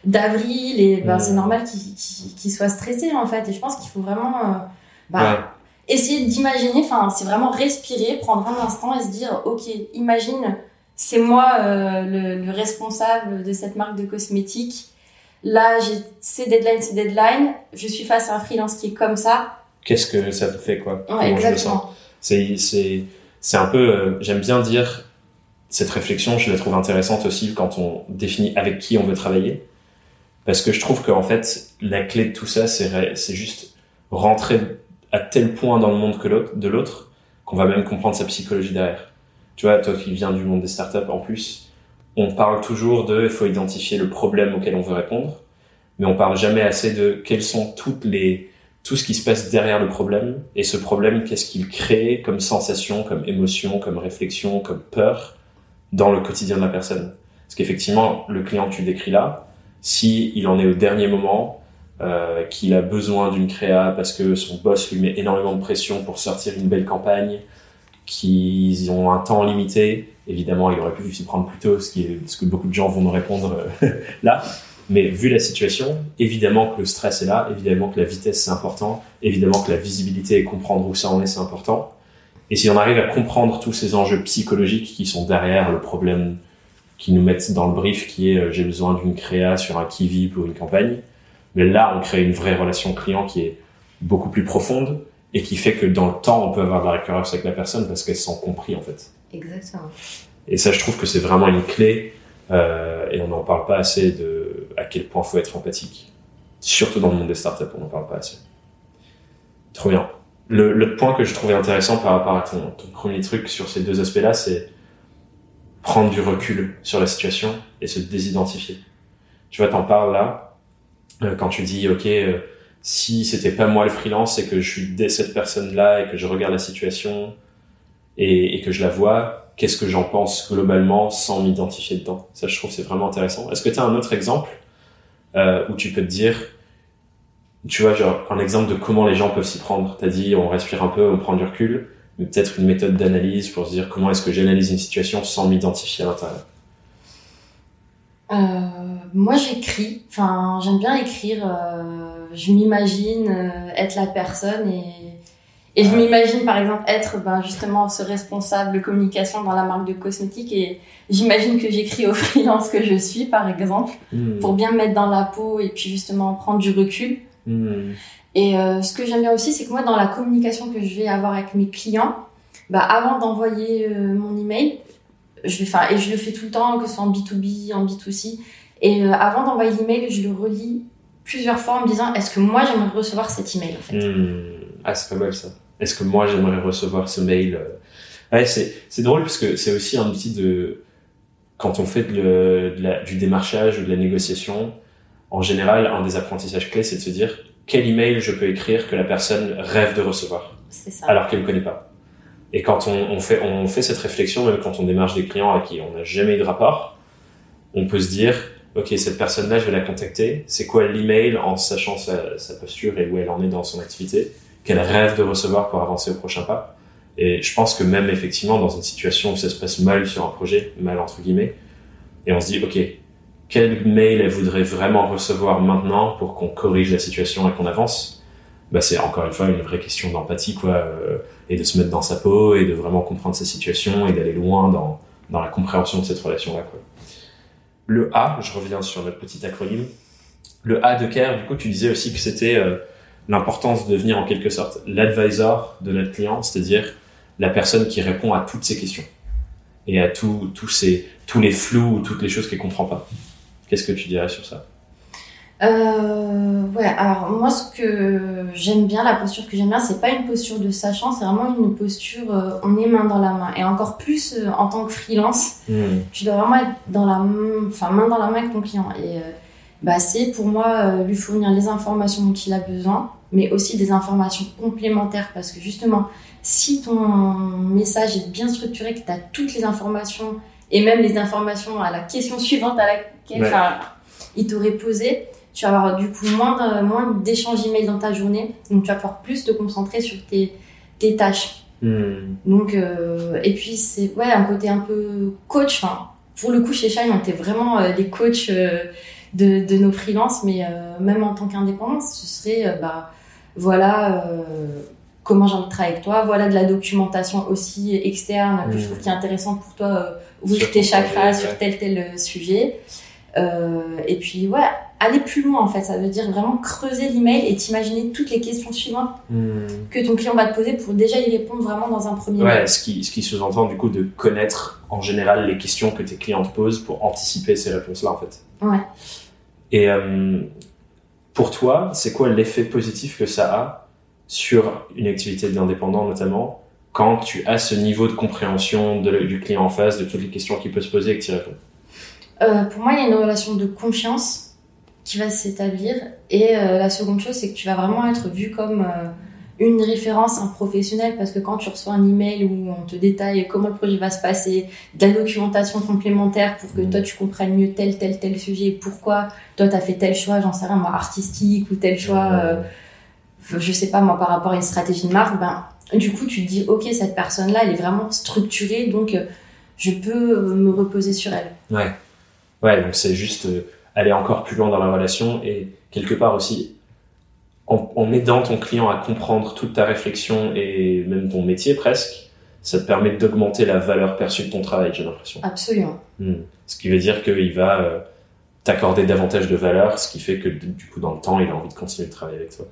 d'avril et ben, c'est hmm. normal qu'ils soient stressés en fait. Et je pense qu'il faut vraiment bah, essayer d'imaginer, enfin, c'est vraiment respirer, prendre un instant et se dire, ok, imagine, c'est moi euh, le, responsable de cette marque de cosmétiques. Là, j'ai ces deadlines, ces deadlines. Je suis face à un freelance qui est comme ça. Qu'est-ce que ça te fait, quoi? Ouais, Exactement. C'est, c'est, c'est un peu, euh, j'aime bien dire, cette réflexion, je la trouve intéressante aussi quand on définit avec qui on veut travailler. Parce que je trouve qu'en fait, la clé de tout ça, c'est, c'est juste rentrer à tel point dans le monde que l'autre, de l'autre qu'on va même comprendre sa psychologie derrière. Tu vois, toi qui viens du monde des startups en plus, on parle toujours de il faut identifier le problème auquel on veut répondre, mais on parle jamais assez de quelles sont toutes les tout ce qui se passe derrière le problème et ce problème qu'est-ce qu'il crée comme sensation, comme émotion, comme réflexion, comme peur dans le quotidien de la personne. Parce qu'effectivement, le client que tu décris là, si il en est au dernier moment, euh, qu'il a besoin d'une créa parce que son boss lui met énormément de pression pour sortir une belle campagne, qu'ils ont un temps limité. Évidemment, il aurait pu s'y prendre plus tôt, ce, que beaucoup de gens vont nous répondre euh, là. Mais vu la situation, évidemment que le stress est là, évidemment que la vitesse c'est important, évidemment que la visibilité et comprendre où ça en est c'est important. Et si on arrive à comprendre tous ces enjeux psychologiques qui sont derrière le problème qui nous mettent dans le brief qui est euh, j'ai besoin d'une créa sur un Kiwi pour une campagne, mais là, on crée une vraie relation client qui est beaucoup plus profonde et qui fait que dans le temps, on peut avoir de la récurrence avec la personne parce qu'elles sont compris en fait. Exactement. Et ça, je trouve que c'est vraiment une clé euh, et on n'en parle pas assez de à quel point faut être empathique. Surtout dans le monde des startups, on n'en parle pas assez. Trop bien. Le, le, point que je trouvais intéressant par rapport à ton, ton premier truc sur ces deux aspects-là, c'est prendre du recul sur la situation et se désidentifier. Tu vois, t'en parles là, quand tu dis, OK, euh, si c'était pas moi le freelance et que je suis dès cette personne-là et que je regarde la situation et, que je la vois, qu'est-ce que j'en pense globalement sans m'identifier dedans? Ça, je trouve c'est vraiment intéressant. Est-ce que tu as un autre exemple euh, où tu peux te dire, tu vois, genre un exemple de comment les gens peuvent s'y prendre? Tu as dit, on respire un peu, on prend du recul, mais peut-être une méthode d'analyse pour se dire comment est-ce que j'analyse une situation sans m'identifier à l'intérieur euh, moi, j'écris. Enfin, j'aime bien écrire. Euh, je m'imagine euh, être la personne et, Et je m'imagine par exemple être ben, justement ce responsable communication dans la marque de cosmétiques et j'imagine que j'écris au freelance que je suis par exemple Hmm. pour bien me mettre dans la peau et puis justement prendre du recul. Hmm. Et euh, ce que j'aime bien aussi, c'est que moi, dans la communication que je vais avoir avec mes clients, bah, avant d'envoyer euh, mon email, je vais faire, et je le fais tout le temps, que ce soit en B2B, en B2C, et euh, avant d'envoyer l'email, je le relis plusieurs fois en me disant, est-ce que moi, j'aimerais recevoir cet email, en fait? Hmm. Ah, c'est pas mal ça. Est-ce que moi j'aimerais recevoir ce mail euh? Ouais, c'est c'est drôle parce que c'est aussi un outil de quand on fait de le- de la- du démarchage ou de la négociation. En général, un des apprentissages clés, c'est de se dire quel email je peux écrire que la personne rêve de recevoir? C'est ça. alors qu'elle ne connaît pas. Et quand on, fait cette réflexion, même quand on démarche des clients à qui on n'a jamais eu de rapport, on peut se dire ok cette personne-là, je vais la contacter. C'est quoi l'email en sachant sa, sa posture et où elle en est dans son activité qu'elle rêve de recevoir pour avancer au prochain pas. Et je pense que même effectivement dans une situation où ça se passe mal sur un projet, mal entre guillemets, et on se dit ok, quel mail elle voudrait vraiment recevoir maintenant pour qu'on corrige la situation et qu'on avance, bah c'est encore une fois une vraie question d'empathie quoi, euh, et de se mettre dans sa peau et de vraiment comprendre sa situation et d'aller loin dans, dans la compréhension de cette relation là quoi. Le A, je reviens sur notre petit acronyme. Le A de care, du coup, tu disais aussi que c'était euh, l'importance de devenir en quelque sorte l'advisor de notre client, c'est-à-dire la personne qui répond à toutes ses questions et à tout, tous ces, tous les flous ou toutes les choses qu'elle comprend pas. Qu'est-ce que tu dirais sur ça? Euh, ouais, alors moi, ce que j'aime bien, la posture que j'aime bien, c'est pas une posture de sachant, c'est vraiment une posture, euh, on est main dans la main. Et encore plus euh, en tant que freelance, tu dois vraiment être dans la main, enfin, main dans la main avec ton client. Et euh, bah, c'est pour moi lui fournir les informations dont il a besoin, mais aussi des informations complémentaires parce que justement, si ton message est bien structuré, que tu as toutes les informations et même les informations à la question suivante à laquelle Ouais. il t'aurait posé, tu vas avoir du coup moins de- moins d'échanges email dans ta journée, donc tu vas pouvoir plus te concentrer sur tes, tes tâches. Hmm. Donc, euh, et puis c'est ouais, un côté un peu coach. Enfin, pour le coup, chez Shine, on était vraiment euh, des coachs euh, de, de nos freelances, mais euh, même en tant qu'indépendant, ce serait bah voilà comment j'ai envie de travailler avec toi, voilà de la documentation aussi externe que je trouve qui est intéressante pour toi, ouvrir tes chakras sur tel tel sujet. Et puis ouais, aller plus loin en fait, ça veut dire vraiment creuser l'email et t'imaginer toutes les questions suivantes Hmm. que ton client va te poser pour déjà y répondre vraiment dans un premier Ouais, mail. ce qui, ce qui sous-entend du coup de connaître en général les questions que tes clients te posent pour anticiper ces réponses-là en fait. Ouais. Et euh, pour toi, c'est quoi l'effet positif que ça a sur une activité d'indépendant notamment quand tu as ce niveau de compréhension de- du client en face, de toutes les questions qu'il peut se poser et que tu y réponds? Euh, pour moi, il y a une relation de confiance qui va s'établir. Et euh, la seconde chose, c'est que tu vas vraiment être vu comme euh, une référence, un professionnel, parce que quand tu reçois un email où on te détaille comment le projet va se passer, de la documentation complémentaire pour que Mhm. toi tu comprennes mieux tel, tel, tel sujet, pourquoi toi tu as fait tel choix, j'en sais rien, moi, artistique ou tel choix, euh, je sais pas, moi, par rapport à une stratégie de marque, ben, du coup, tu te dis, ok, cette personne-là, elle est vraiment structurée, donc euh, je peux me reposer sur elle. Ouais. Ouais, donc c'est juste aller encore plus loin dans la relation et quelque part aussi en, en aidant ton client à comprendre toute ta réflexion et même ton métier presque, ça te permet d'augmenter la valeur perçue de ton travail, j'ai l'impression. Absolument. Hmm. Ce qui veut dire qu'il va euh, t'accorder davantage de valeur, ce qui fait que du coup dans le temps, il a envie de continuer de travailler avec toi.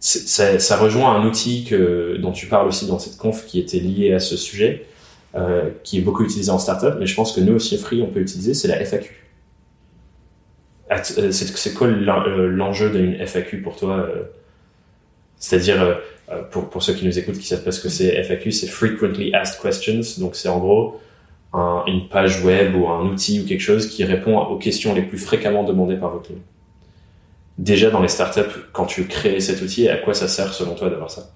Ça, ça rejoint un outil que, dont tu parles aussi dans cette conf qui était lié à ce sujet, euh, qui est beaucoup utilisé en startup, mais je pense que nous aussi, Free, on peut utiliser, c'est la FAQ. Att- euh, C'est quoi euh, l'enjeu d'une FAQ pour toi euh, C'est-à-dire, pour, pour ceux qui nous écoutent qui savent pas ce que c'est, FAQ, c'est Frequently Asked Questions, donc c'est en gros un- une page web ou un outil ou quelque chose qui répond aux questions les plus fréquemment demandées par vos clients. Déjà dans les startups, quand tu crées cet outil, à quoi ça sert selon toi d'avoir ça?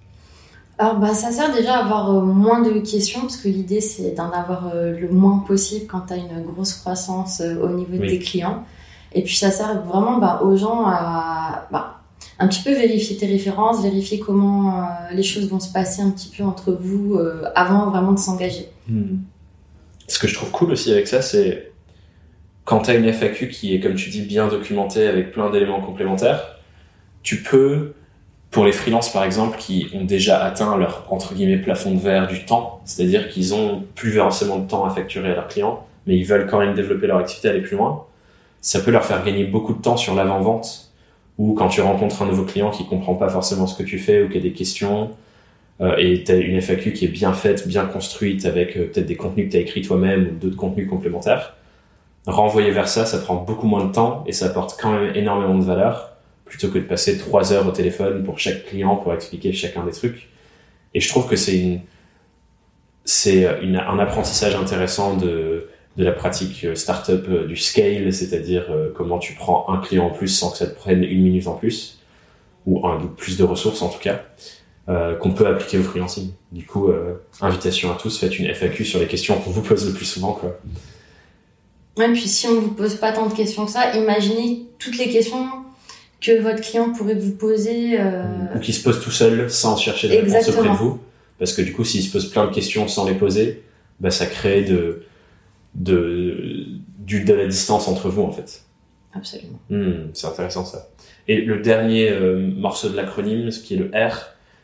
Alors, bah, ça sert déjà à avoir euh, moins de questions, parce que l'idée, c'est d'en avoir euh, le moins possible quand tu as une grosse croissance euh, au niveau de Oui. tes clients. Et puis, ça sert vraiment bah, aux gens à bah, un petit peu vérifier tes références, vérifier comment euh, les choses vont se passer un petit peu entre vous euh, avant vraiment de s'engager. Ce que je trouve cool aussi avec ça, c'est quand tu as une FAQ qui est, comme tu dis, bien documentée avec plein d'éléments complémentaires, tu peux pour les freelances par exemple qui ont déjà atteint leur entre guillemets plafond de verre du temps, c'est-à-dire qu'ils ont plus forcément de temps à facturer à leurs clients, mais ils veulent quand même développer leur activité, aller plus loin, ça peut leur faire gagner beaucoup de temps sur l'avant-vente ou quand tu rencontres un nouveau client qui comprend pas forcément ce que tu fais ou qui a des questions euh, et tu as une FAQ qui est bien faite, bien construite avec euh, peut-être des contenus que tu as écrits toi-même ou d'autres contenus complémentaires, renvoyer vers ça, ça prend beaucoup moins de temps et ça apporte quand même énormément de valeur plutôt que de passer trois heures au téléphone pour chaque client pour expliquer chacun des trucs. Et je trouve que c'est c'est un apprentissage intéressant de, de la pratique euh, startup euh, du scale, c'est-à-dire euh, comment tu prends un client en plus sans que ça te prenne une minute en plus, ou un, plus de ressources en tout cas, euh, qu'on peut appliquer au freelancing. Du coup, euh, invitation à tous, faites une FAQ sur les questions qu'on vous pose le plus souvent. Quoi. Ouais, puis si on vous pose pas tant de questions que ça, imaginez toutes les questions que votre client pourrait vous poser. Euh... Ou qui se pose tout seul sans chercher de réponse auprès de vous. Parce que du coup, s'il se pose plein de questions sans les poser, bah, ça crée de, de, de la distance entre vous, en fait. Absolument. Hmm, c'est intéressant ça. Et le dernier euh, morceau de l'acronyme, ce qui est le R,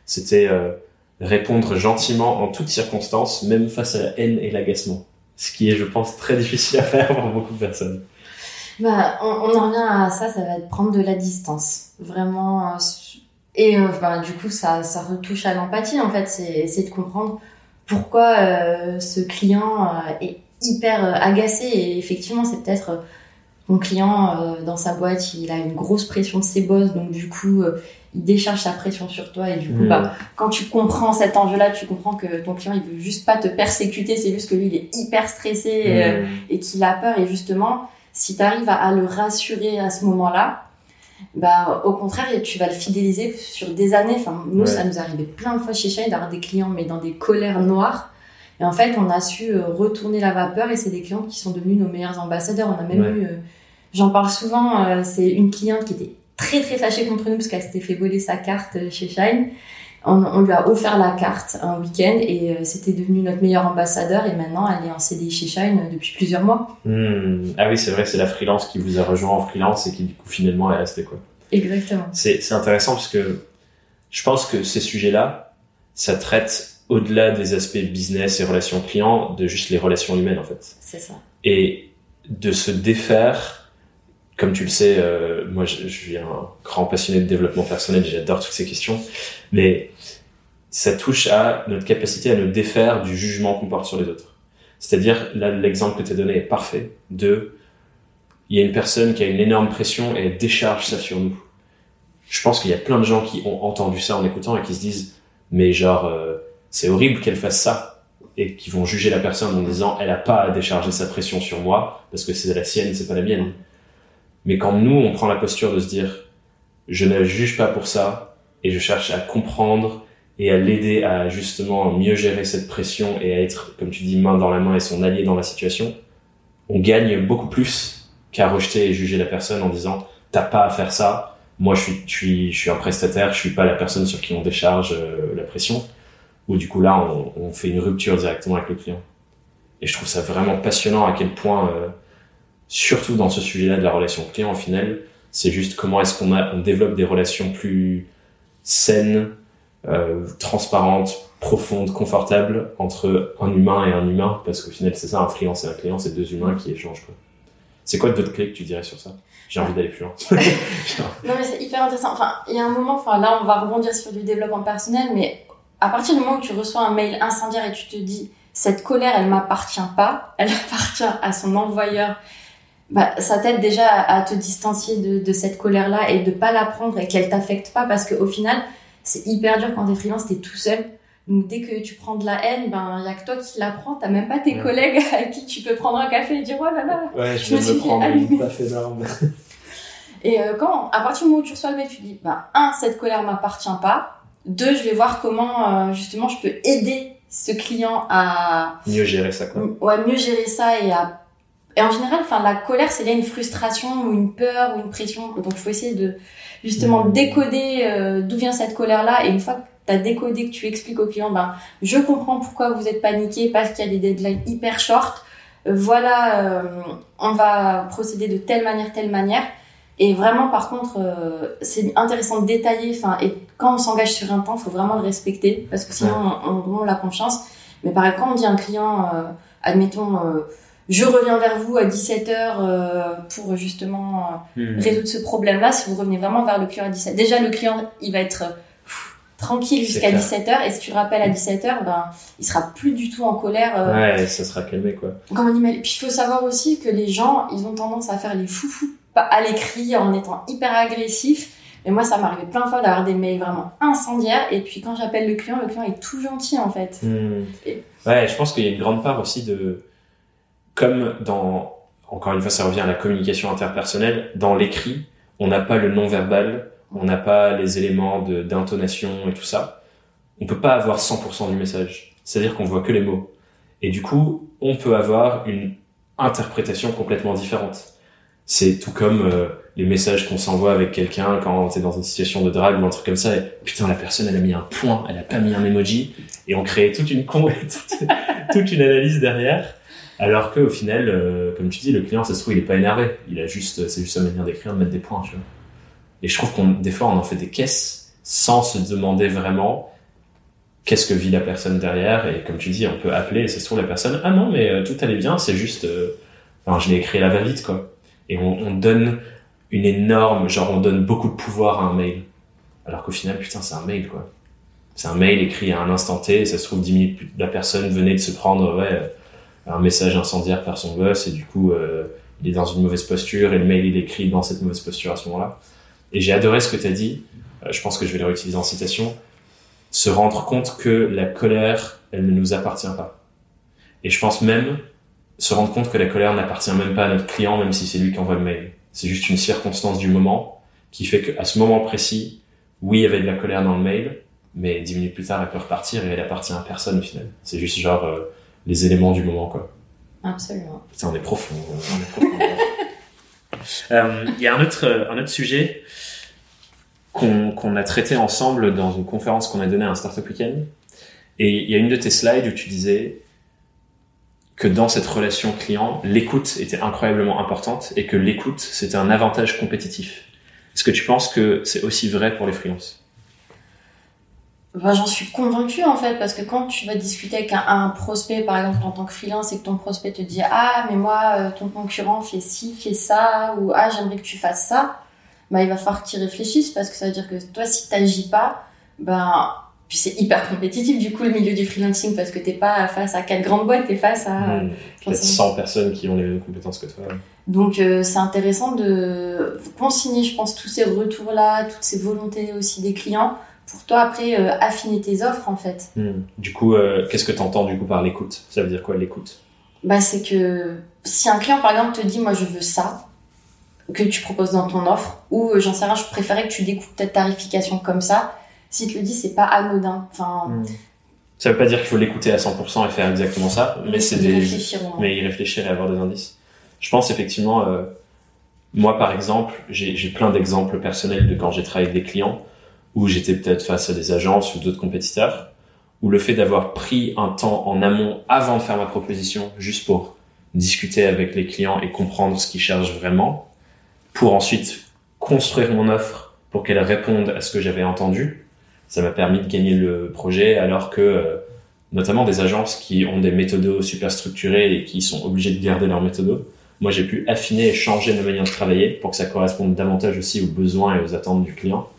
c'était euh, répondre gentiment en toutes circonstances, même face à la haine et l'agacement. Ce qui est, je pense, très difficile à faire pour beaucoup de personnes. Bah, on, on en revient à ça, ça va être prendre de la distance. Vraiment. euh, et bah, du coup, ça, ça retouche à l'empathie, en fait. C'est essayer de comprendre pourquoi ce client est hyper euh, agacé. Et effectivement, c'est peut-être euh, ton client euh, dans sa boîte, il a une grosse pression de ses boss, donc du coup, euh, il décharge sa pression sur toi. Et du coup, Mm. bah, quand tu comprends cet enjeu-là, tu comprends que ton client, il veut juste pas te persécuter, c'est juste que lui, il est hyper stressé. euh, et qu'il a peur et justement si tu arrives à, à le rassurer à ce moment-là bah au contraire tu vas le fidéliser sur des années enfin nous Ouais. ça nous arrivait plein de fois chez Shine d'avoir des clients mais dans des colères noires et en fait on a su euh, retourner la vapeur et c'est des clients qui sont devenus nos meilleurs ambassadeurs on a même Ouais. eu euh, j'en parle souvent euh, c'est une cliente qui était très très fâchée contre nous parce qu'elle s'était fait voler sa carte chez Shine on, on lui a offert la carte un week-end et c'était devenu notre meilleur ambassadeur et maintenant elle est en CDI chez Shine depuis plusieurs mois. Hmm. Ah oui, c'est vrai, c'est la freelance qui vous a rejoint en freelance et qui du coup finalement est restée quoi. Exactement. C'est intéressant parce que je pense que ces sujets-là, ça traite au-delà des aspects business et relations clients, de juste les relations humaines en fait. C'est ça. Et de se défaire, comme tu le sais, euh, moi je, je suis un grand passionné de développement personnel, j'adore toutes ces questions, mais ça touche à notre capacité à nous défaire du jugement qu'on porte sur les autres. C'est-à-dire, là, l'exemple que tu as donné est parfait, de, il y a une personne qui a une énorme pression et elle décharge ça sur nous. Je pense qu'il y a plein de gens qui ont entendu ça en écoutant et qui se disent, mais genre, euh, c'est horrible qu'elle fasse ça. Et qui vont juger la personne en disant, elle a pas à décharger sa pression sur moi, parce que c'est la sienne, c'est pas la mienne. Mais quand nous, on prend la posture de se dire, je ne la juge pas pour ça, et je cherche à comprendre et à l'aider à justement mieux gérer cette pression et à être, comme tu dis, main dans la main et son allié dans la situation, on gagne beaucoup plus qu'à rejeter et juger la personne en disant, t'as pas à faire ça, moi je suis, je suis, je suis un prestataire, je suis pas la personne sur qui on décharge euh, la pression. Ou du coup là, on, fait une rupture directement avec le client. Et je trouve ça vraiment passionnant à quel point, euh, surtout dans ce sujet-là de la relation client, au final, c'est juste comment est-ce qu'on on développe des relations plus saines, euh, transparentes, profondes, confortables entre un humain et un humain, parce qu'au final, c'est ça, un freelance et un client, c'est deux humains qui échangent. Quoi. C'est quoi d'autres clés que tu dirais sur ça? J'ai envie d'aller plus loin. Non mais c'est hyper intéressant. Enfin, il y a un moment, enfin là on va rebondir sur du développement personnel, mais à partir du moment où tu reçois un mail incendiaire et tu te dis cette colère elle m'appartient pas, elle appartient à son envoyeur, bah ça t'aide déjà à, à te distancier de, de cette colère là et de pas la prendre et qu'elle t'affecte pas parce qu'au final c'est hyper dur quand t'es freelance, t'es tout seul. Donc dès que tu prends de la haine, ben y a que toi qui la prends, t'as même pas tes Ouais. collègues avec qui tu peux prendre un café et dire oh là là, Ouais, Je me suis allumer. baffe énorme. Et euh, quand, à partir du moment où tu reçois le mail, tu dis, bah, un, cette colère m'appartient pas. Deux, je vais voir comment, euh, justement, je peux aider ce client à, Mieux gérer ça, quoi. ouais, mieux gérer ça et à, et en général, enfin, la colère, c'est lié à une frustration ou une peur ou une pression. Donc, il faut essayer de, justement, Mhm. décoder euh, d'où vient cette colère-là. Et une fois que tu as décodé, que tu expliques au client, ben, je comprends pourquoi vous êtes paniqué parce qu'il y a des deadlines hyper short. Euh, voilà, euh, on va procéder de telle manière, telle manière Et vraiment, par contre, euh, c'est intéressant de détailler. Enfin, et quand on s'engage sur un temps, faut vraiment le respecter parce que sinon, on, on, on la confiance. Mais par exemple, quand on dit à un client, euh, admettons, euh, je reviens vers vous à 17h euh, pour justement Hmm. résoudre ce problème-là, si vous revenez vraiment vers le client à 17h, déjà le client, il va être pff, tranquille jusqu'à clair. 17h et si tu le rappelles à 17h, ben, il sera plus du tout en colère. euh, Ouais, ça sera calmé, quoi. comme on. Puis il faut savoir aussi que les gens, ils ont tendance à faire les foufous à l'écrit en étant hyper agressifs. Mais moi, ça m'arrivait plein de fois d'avoir des mails vraiment incendiaires. Et puis quand j'appelle le client, le client est tout gentil en fait. Hmm. Et- Ouais, je pense qu'il y a une grande part aussi de, comme dans, encore une fois, ça revient à la communication interpersonnelle, dans l'écrit, on n'a pas le non-verbal, on n'a pas les éléments de- d'intonation et tout ça. On peut pas avoir 100% du message. C'est-à-dire qu'on voit que les mots. Et du coup, on peut avoir une interprétation complètement différente. C'est tout comme euh, les messages qu'on s'envoie avec quelqu'un quand t'es dans une situation de drague ou un truc comme ça. Et, putain, la personne, elle a mis un point, elle a pas mis un emoji. Et on crée toute une con, toute, une analyse derrière. Alors que au final, euh, comme tu dis, le client, ça se trouve, il est pas énervé. Il a juste, c'est juste sa manière d'écrire, de mettre des points, tu vois. Et je trouve qu'on, des fois, on en fait des caisses sans se demander vraiment qu'est-ce que vit la personne derrière. Et comme tu dis, on peut appeler et ça se trouve, la personne, ah non, mais euh, tout allait bien, c'est juste, euh, enfin, je l'ai écrit à la va-vite, quoi. Et on, on donne une énorme, genre, on donne beaucoup de pouvoir à un mail. Alors qu'au final, putain, c'est un mail, quoi. C'est un mail écrit à un instant T, et ça se trouve, 10 minutes la personne venait de se prendre, ouais, euh, un message incendiaire par son boss, et du coup, euh, il est dans une mauvaise posture, et le mail, il est écrit dans cette mauvaise posture à ce moment-là. Et j'ai adoré ce que tu as dit, euh, je pense que je vais le réutiliser en citation, se rendre compte que la colère, elle ne nous appartient pas. Et je pense même se rendre compte que la colère n'appartient même pas à notre client, même si c'est lui qui envoie le mail. C'est juste une circonstance du moment qui fait qu'à ce moment précis, oui, il y avait de la colère dans le mail, mais dix minutes plus tard, elle peut repartir et elle appartient à personne au final. C'est juste genre euh, les éléments du moment, quoi. Absolument. Putain, on est profond. On est profond. Euh, Il y a un autre, euh, un autre sujet qu'on qu'on a traité ensemble dans une conférence qu'on a donnée à un Startup Weekend. Et il y a une de tes slides où tu disais que dans cette relation client, l'écoute était incroyablement importante et que l'écoute, c'était un avantage compétitif. Est-ce que tu penses que c'est aussi vrai pour les freelances? Ben, j'en suis convaincue en fait parce que quand tu vas discuter avec un, prospect par exemple en tant que freelance et que ton prospect te dit ah mais moi euh, ton concurrent fait ci fait ça ou ah j'aimerais que tu fasses ça bah il va falloir qu'il réfléchisse parce que ça veut dire que toi si t'agis pas ben puis c'est hyper compétitif du coup le milieu du freelancing parce que t'es pas face à quatre grandes boîtes t'es face à Peut-être 100 personnes qui ont les mêmes compétences que toi. donc euh, c'est intéressant de consigner, je pense, tous ces retours-là, toutes ces volontés aussi des clients, pour toi après euh, affiner tes offres en fait. Hmm. Du coup, euh, qu'est-ce que tu entends du coup par l'écoute? Ça veut dire quoi l'écoute? Bah c'est que si un client par exemple te dit moi je veux ça, que tu proposes dans ton offre, ou j'en sais rien, je préférais que tu découpes ta tarification comme ça, s'il te le dit c'est pas anodin. Enfin, Ça veut pas dire qu'il faut l'écouter à 100% et faire exactement ça, mais c'est des, réfléchir au moins. mais y réfléchir et avoir des indices. Je pense effectivement, euh, moi par exemple, j'ai j'ai plein d'exemples personnels de quand j'ai travaillé avec des clients où j'étais peut-être face à des agences ou d'autres compétiteurs, où le fait d'avoir pris un temps en amont avant de faire ma proposition, juste pour discuter avec les clients et comprendre ce qu'ils cherchent vraiment, pour ensuite construire mon offre pour qu'elle réponde à ce que j'avais entendu, ça m'a permis de gagner le projet alors que euh, notamment des agences qui ont des méthodos super structurés et qui sont obligés de garder leurs méthodos. Moi, j'ai pu affiner et changer ma manière de travailler pour que ça corresponde davantage aussi aux besoins et aux attentes du client.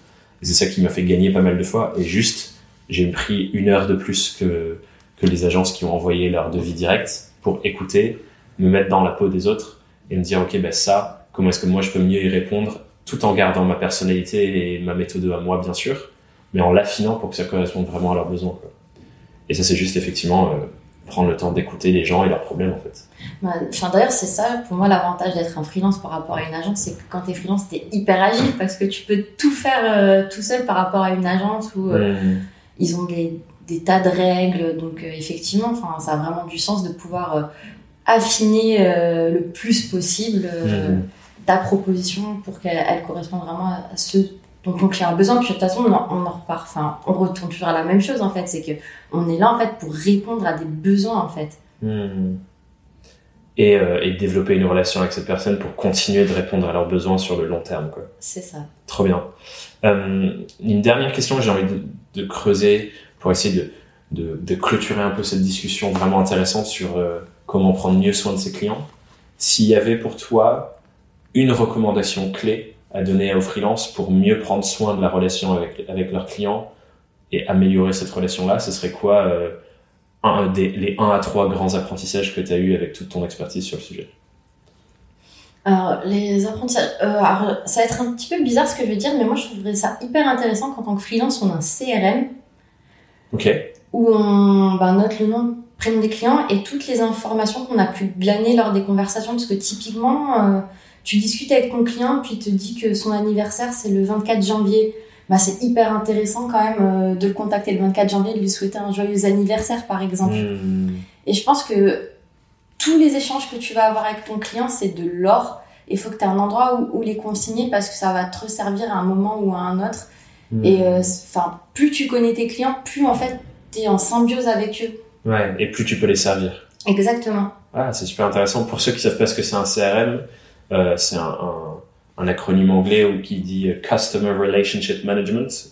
C'est ça qui m'a fait gagner pas mal de fois. Et juste, j'ai pris une heure de plus que, que les agences qui ont envoyé leur devis direct pour écouter, me mettre dans la peau des autres et me dire, OK, ben ça, comment est-ce que moi je peux mieux y répondre tout en gardant ma personnalité et ma méthode à moi, bien sûr, mais en l'affinant pour que ça corresponde vraiment à leurs besoins. Quoi. Et ça, c'est juste effectivement euh, prendre le temps d'écouter les gens et leurs problèmes, en fait. Bah, Enfin, D'ailleurs, c'est ça, pour moi, l'avantage d'être un freelance par rapport à une agence, c'est que quand t'es freelance, t'es hyper agile parce que tu peux tout faire euh, tout seul par rapport à une agence où euh, Mmh. ils ont des, des tas de règles. Donc, euh, effectivement, ça a vraiment du sens de pouvoir affiner le plus possible Mhm. ta proposition pour qu'elle elle corresponde vraiment à ce dont ton client a besoin. Puis, de toute façon, on en, on en repart, enfin, on retourne toujours à la même chose, en fait. C'est que on est là, en fait, pour répondre à des besoins, en fait. Hmm. et, euh, et développer une relation avec cette personne pour continuer de répondre à leurs besoins sur le long terme. Quoi. C'est ça. Trop bien. Euh, une dernière question que j'ai envie de, de, creuser pour essayer de, de, de, clôturer un peu cette discussion vraiment intéressante sur euh, comment prendre mieux soin de ses clients. S'il y avait pour toi une recommandation clé à donner aux freelances pour mieux prendre soin de la relation avec, avec leurs clients et améliorer cette relation-là, ce serait quoi euh, un, des, les 1 à 3 grands apprentissages que tu as eu avec toute ton expertise sur le sujet? Alors, les apprentissages, euh, alors, ça va être un petit peu bizarre ce que je vais dire, mais moi je trouverais ça hyper intéressant qu'en tant que freelance, on a un CRM. Ok. Où on bah, note le nom, prénom des clients et toutes les informations qu'on a pu glaner lors des conversations. Parce que typiquement, euh, tu discutes avec ton client, puis il te dit que son anniversaire c'est le 24 janvier. Bah, c'est hyper intéressant quand même euh, de le contacter le 24 janvier, de lui souhaiter un joyeux anniversaire par exemple. Mmh. Et je pense que tous les échanges que tu vas avoir avec ton client, c'est de l'or. Il faut que tu aies un endroit où, où, les consigner parce que ça va te resservir à un moment ou à un autre. Mmh. Et enfin, plus tu connais tes clients, plus en fait tu es en symbiose avec eux. Ouais, et plus tu peux les servir. Exactement. Ah, c'est super intéressant. Pour ceux qui savent pas ce que c'est un CRM, euh, c'est un, acronyme anglais qui dit Customer Relationship Management.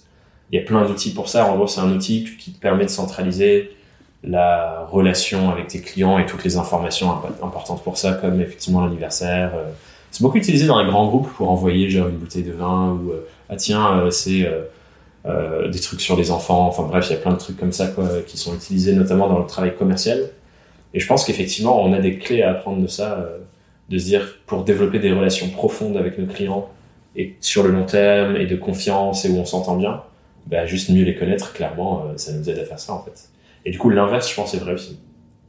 Il y a plein d'outils pour ça. En gros, c'est un outil qui te permet de centraliser la relation avec tes clients et toutes les informations importantes pour ça, comme effectivement l'anniversaire. C'est beaucoup utilisé dans les grands groupes pour envoyer genre une bouteille de vin ou euh, ah tiens euh, c'est euh, des trucs sur les enfants. Enfin bref, il y a plein de trucs comme ça qui sont utilisés notamment dans le travail commercial. Et je pense qu'effectivement on a des clés à apprendre de ça, euh, de se dire pour développer des relations profondes avec nos clients et sur le long terme et de confiance et où on s'entend bien, bah, juste mieux les connaître clairement, ça nous aide à faire ça en fait. Et du coup, l'inverse, je pense, est vrai aussi.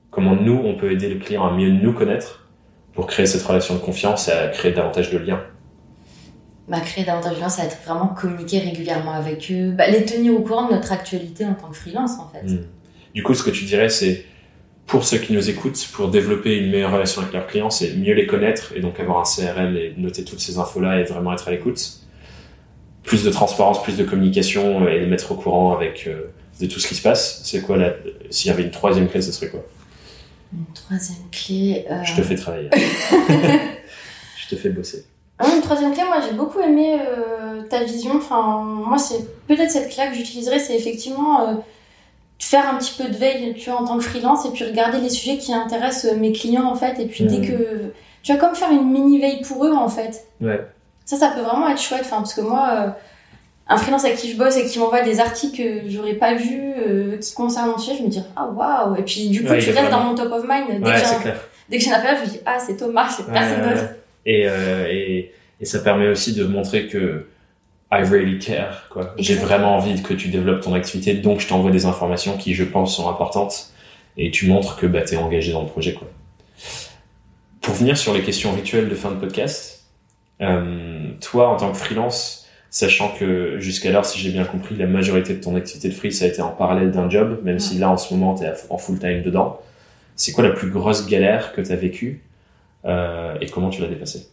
Comment nous, on peut aider le client à mieux nous connaître pour créer cette relation de confiance et à créer davantage de liens. Bah, créer davantage de liens, ça va être vraiment communiquer régulièrement avec eux, bah, les tenir au courant de notre actualité en tant que freelance, en fait. Mmh. Du coup, ce que tu dirais, c'est pour ceux qui nous écoutent, pour développer une meilleure relation avec leurs clients, c'est mieux les connaître et donc avoir un CRM et noter toutes ces infos-là et vraiment être à l'écoute. Plus de transparence, plus de communication et les mettre au courant avec euh, de tout ce qui se passe. C'est quoi la... S'il y avait une troisième clé, ce serait quoi? Une troisième clé. Euh... Je te fais travailler. je te fais bosser. Ah, une troisième clé, moi j'ai beaucoup aimé euh, ta vision. Enfin, moi c'est peut-être cette clé que j'utiliserais, c'est effectivement faire un petit peu de veille, tu vois, en tant que freelance, et puis regarder les sujets qui intéressent mes clients en fait. Et puis mmh. dès que tu vas comme faire une mini veille pour eux en fait. Ouais. Ça, ça peut vraiment être chouette. Enfin, parce que moi. Euh, un freelance avec qui je bosse et qui m'envoie des articles que j'aurais pas vus, euh, qui concernent mon sujet, je me dis ah waouh et puis du coup ouais, tu restes dans mon top of mind dès ouais, que j'ai dès que j'ai un appel je me dis ah c'est Thomas c'est personne d'autre et, euh, et et ça permet aussi de montrer que I really care quoi j'ai vraiment envie que tu développes ton activité donc je t'envoie des informations qui je pense sont importantes et tu montres que bah t'es engagé dans le projet quoi pour venir sur les questions rituelles de fin de podcast euh, toi en tant que freelance sachant que jusqu'alors, si j'ai bien compris, la majorité de ton activité de free, ça a été en parallèle d'un job, même ouais. si là, en ce moment, tu es en full-time dedans. C'est quoi la plus grosse galère que tu as vécue euh, et comment tu l'as dépassée?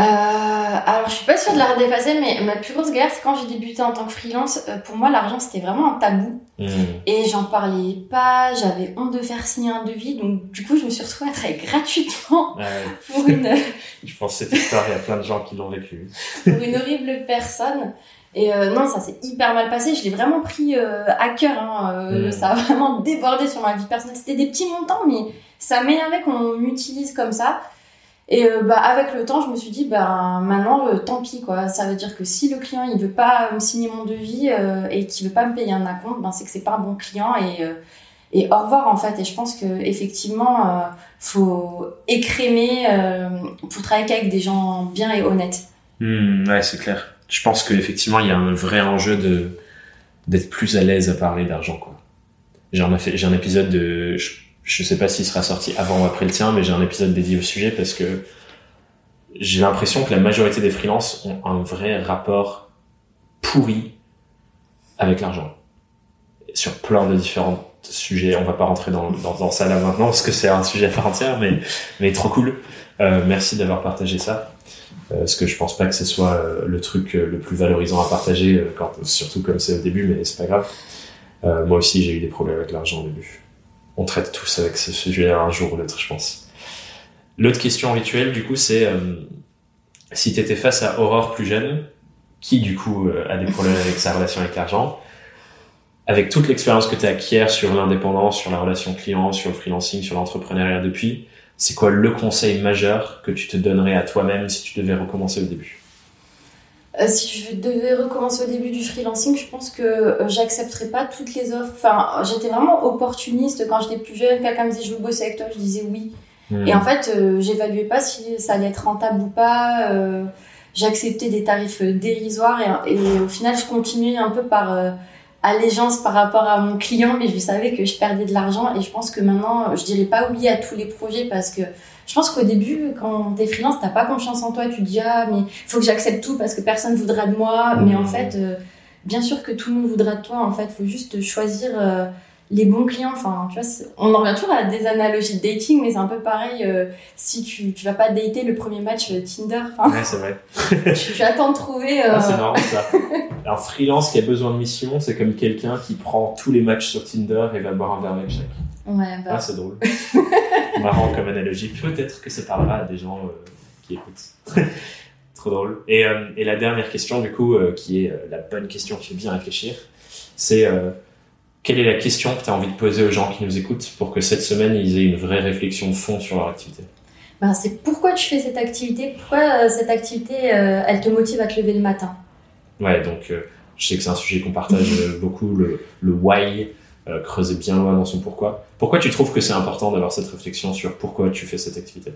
Euh, alors, je suis pas sûre de la dépasser, mais ma plus grosse galère, c'est quand j'ai débuté en tant que freelance. Euh, pour moi, l'argent, c'était vraiment un tabou. Mmh. Et j'en parlais pas, j'avais honte de faire signer un devis. Donc, du coup, je me suis retrouvée à travailler gratuitement ouais. pour une... je pense que cette histoire, il y a plein de gens qui l'ont vécu. pour une horrible personne. Et euh, non, ça s'est hyper mal passé. Je l'ai vraiment pris euh, à cœur. Hein. Mmh. Ça a vraiment débordé sur ma vie personnelle. C'était des petits montants, mais ça m'énervait qu'on m'utilise comme ça. Et euh, bah avec le temps, je me suis dit bah maintenant euh, tant pis quoi. Ça veut dire que si le client il veut pas me signer mon devis euh, et qu'il veut pas me payer un acompte, ben c'est que c'est pas un bon client et et au revoir en fait. Et je pense que effectivement faut écrémer pour travailler avec des gens bien et honnêtes. Mmh, ouais, c'est clair. Je pense qu'effectivement il y a un vrai enjeu de d'être plus à l'aise à parler d'argent quoi. J'ai un, épisode de je sais pas s'il sera sorti avant ou après le tien, mais j'ai un épisode dédié au sujet parce que j'ai l'impression que la majorité des freelances ont un vrai rapport pourri avec l'argent. Sur plein de différents sujets. On va pas rentrer dans, dans, dans ça là maintenant parce que c'est un sujet à part entière, mais, mais trop cool. Euh, merci d'avoir partagé ça. Euh, parce que je pense pas que ce soit euh, le truc le plus valorisant à partager, quand, surtout comme c'est au début, mais c'est pas grave. Euh, moi aussi, j'ai eu des problèmes avec l'argent au début on traite tous avec ce sujet un jour ou l'autre, je pense. L'autre question rituelle, du coup, c'est euh, si tu étais face à Aurore plus jeune, qui du coup euh, a des problèmes avec sa relation avec l'argent, avec toute l'expérience que tu acquiers sur l'indépendance, sur la relation client, sur le freelancing, sur l'entrepreneuriat depuis, c'est quoi le conseil majeur que tu te donnerais à toi-même si tu devais recommencer au début? Euh, si je devais recommencer au début du freelancing, je pense que euh, j'accepterais pas toutes les offres. Enfin, j'étais vraiment opportuniste quand j'étais plus jeune. Quelqu'un me disait je veux bosser avec toi, je disais oui. Hmm. Et en fait, euh, j'évaluais pas si ça allait être rentable ou pas. Euh, J'acceptais des tarifs dérisoires et, et, au final, je continuais un peu par allégeance par rapport à mon client, mais je savais que je perdais de l'argent et je pense que maintenant, je dirais pas oui à tous les projets parce que je pense qu'au début, quand t'es freelance, t'as pas confiance en toi, tu te dis ah mais faut que j'accepte tout parce que personne voudra de moi, mais en fait, euh, bien sûr que tout le monde voudra de toi. En fait, faut juste choisir euh, les bons clients. Enfin, tu vois, on en revient toujours à des analogies de dating, mais c'est un peu pareil. Euh, si tu, tu vas pas dater le premier match Tinder, Ouais, c'est vrai. tu, tu attends de trouver. Ah, c'est marrant ça. Un freelance qui a besoin de mission, c'est comme quelqu'un qui prend tous les matchs sur Tinder et va boire un verre avec chaque. ouais, bah, Ah, c'est drôle. Marrant comme analogie. Peut-être que ça parlera à des gens euh, qui écoutent. Trop drôle. Et, euh, et la dernière question, du coup, euh, qui est la bonne question qui fait bien réfléchir, c'est quelle est la question que tu as envie de poser aux gens qui nous écoutent pour que cette semaine, ils aient une vraie réflexion de fond sur leur activité? Bah, c'est pourquoi tu fais cette activité, pourquoi cette activité, elle te motive à te lever le matin? Ouais, donc je sais que c'est un sujet qu'on partage beaucoup, le, le why, euh, creuser bien loin dans son pourquoi. Pourquoi tu trouves que c'est important d'avoir cette réflexion sur pourquoi tu fais cette activité?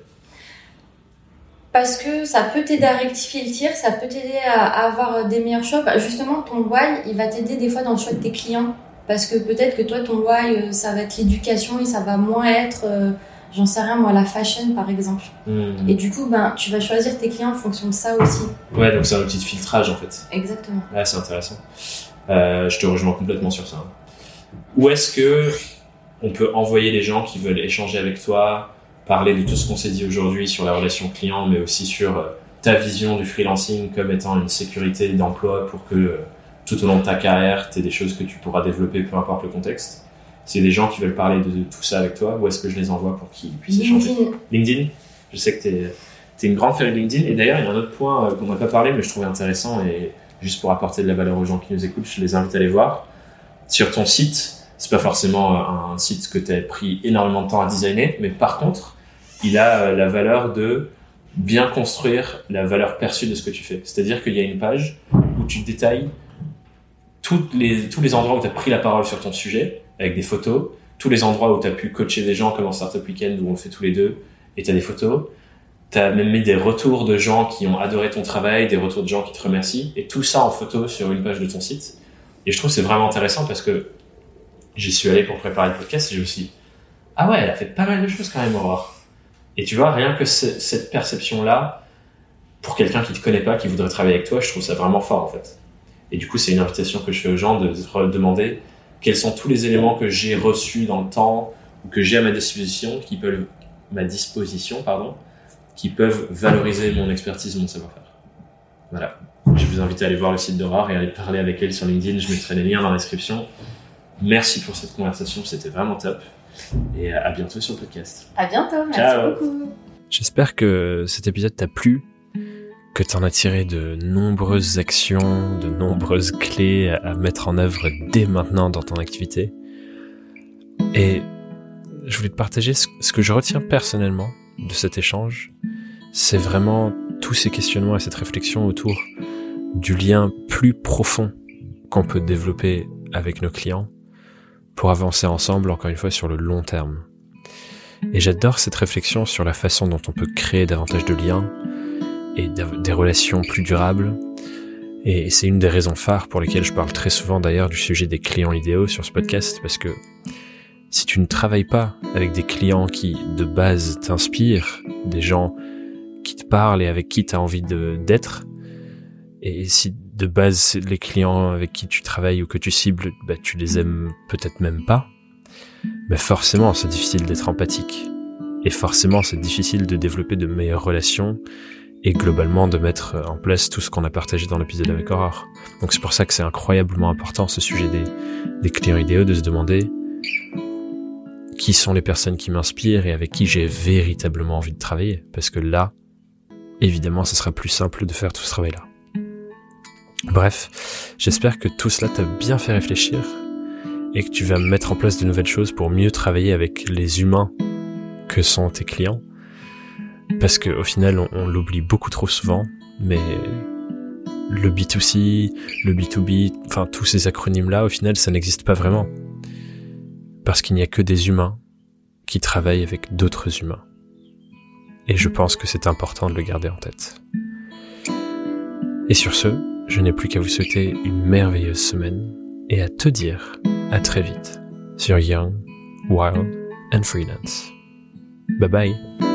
Parce que ça peut t'aider à rectifier le tir, ça peut t'aider à, à avoir des meilleurs choix. Bah, justement, ton why, il va t'aider des fois dans le choix de tes clients. Parce que peut-être que toi, ton why, euh, ça va être l'éducation et ça va moins être, euh, j'en sais rien, moi, la fashion, par exemple. Hmm. Et du coup, ben, tu vas choisir tes clients en fonction de ça aussi. Ouais, donc c'est un outil de filtrage en fait. Exactement. Ouais, c'est intéressant. Euh, je te rejoins complètement sur ça. Où est-ce que on peut envoyer les gens qui veulent échanger avec toi, parler de tout ce qu'on s'est dit aujourd'hui sur la relation client, mais aussi sur euh, ta vision du freelancing comme étant une sécurité d'emploi pour que euh, tout au long de ta carrière, tu aies des choses que tu pourras développer, peu importe le contexte? A des gens qui veulent parler de, tout ça avec toi, où est-ce que je les envoie pour qu'ils puissent échanger? LinkedIn, LinkedIn. Je sais que tu es, une grande fan de LinkedIn. Et d'ailleurs, il y a un autre point euh, qu'on n'a pas parlé, mais je trouvais intéressant. Et juste pour apporter de la valeur aux gens qui nous écoutent, je les invite à aller voir. Sur ton site, c'est pas forcément euh, un site que tu as pris énormément de temps à designer, mais par contre, il a euh, la valeur de bien construire la valeur perçue de ce que tu fais. C'est-à-dire qu'il y a une page où tu détailles les, tous les endroits où tu as pris la parole sur ton sujet, avec des photos, tous les endroits où tu as pu coacher des gens comme en Startup Weekend où on le fait tous les deux, et tu as des photos. Tu as même mis des retours de gens qui ont adoré ton travail, des retours de gens qui te remercient, et tout ça en photo sur une page de ton site. Et je trouve c'est vraiment intéressant parce que j'y suis allé pour préparer le podcast et je me ah ouais, elle a fait pas mal de choses quand même, Aurore. Et tu vois, rien que ce- cette perception-là, pour quelqu'un qui te connaît pas, qui voudrait travailler avec toi, je trouve ça vraiment fort en fait. Et du coup, c'est une invitation que je fais aux gens de demander quels sont tous les éléments que j'ai reçus dans le temps ou que j'ai à ma disposition qui peuvent ma disposition pardon qui peuvent valoriser mon expertise mon savoir-faire voilà je vous invite à aller voir le site d'Aurore et à aller parler avec elle sur LinkedIn je mettrai les liens dans la description merci pour cette conversation c'était vraiment top et à bientôt sur le podcast À bientôt, merci Ciao. beaucoup. J'espère que cet épisode t'a plu, que t'en as tiré de nombreuses actions, de nombreuses clés à mettre en œuvre dès maintenant dans ton activité. Et je voulais te partager ce ce que je retiens personnellement de cet échange. C'est vraiment tous ces questionnements et cette réflexion autour du lien plus profond qu'on peut développer avec nos clients pour avancer ensemble, encore une fois, sur le long terme. Et j'adore cette réflexion sur la façon dont on peut créer davantage de liens et des relations plus durables. Et c'est une des raisons phares pour lesquelles je parle très souvent d'ailleurs du sujet des clients idéaux sur ce podcast, parce que si tu ne travailles pas avec des clients qui de base t'inspirent, des gens qui te parlent et avec qui tu as envie d'être, et si de base les clients avec qui tu travailles ou que tu cibles, bah, tu les aimes peut-être même pas, mais forcément c'est difficile d'être empathique. Et forcément c'est difficile de développer de meilleures relations et globalement de mettre en place tout ce qu'on a partagé dans l'épisode avec Aurore. Donc c'est pour ça que c'est incroyablement important ce sujet des, des clients idéaux, de se demander qui sont les personnes qui m'inspirent et avec qui j'ai véritablement envie de travailler. Parce que là, évidemment, ce sera plus simple de faire tout ce travail-là. Bref, j'espère que tout cela t'a bien fait réfléchir et que tu vas mettre en place de nouvelles choses pour mieux travailler avec les humains que sont tes clients. Parce qu'au final, on, on l'oublie beaucoup trop souvent, mais le B2C, le B2B, enfin tous ces acronymes-là, au final, ça n'existe pas vraiment. Parce qu'il n'y a que des humains qui travaillent avec d'autres humains. Et je pense que c'est important de le garder en tête. Et sur ce, je n'ai plus qu'à vous souhaiter une merveilleuse semaine et à te dire à très vite sur Young, Wild and Freelance. Bye bye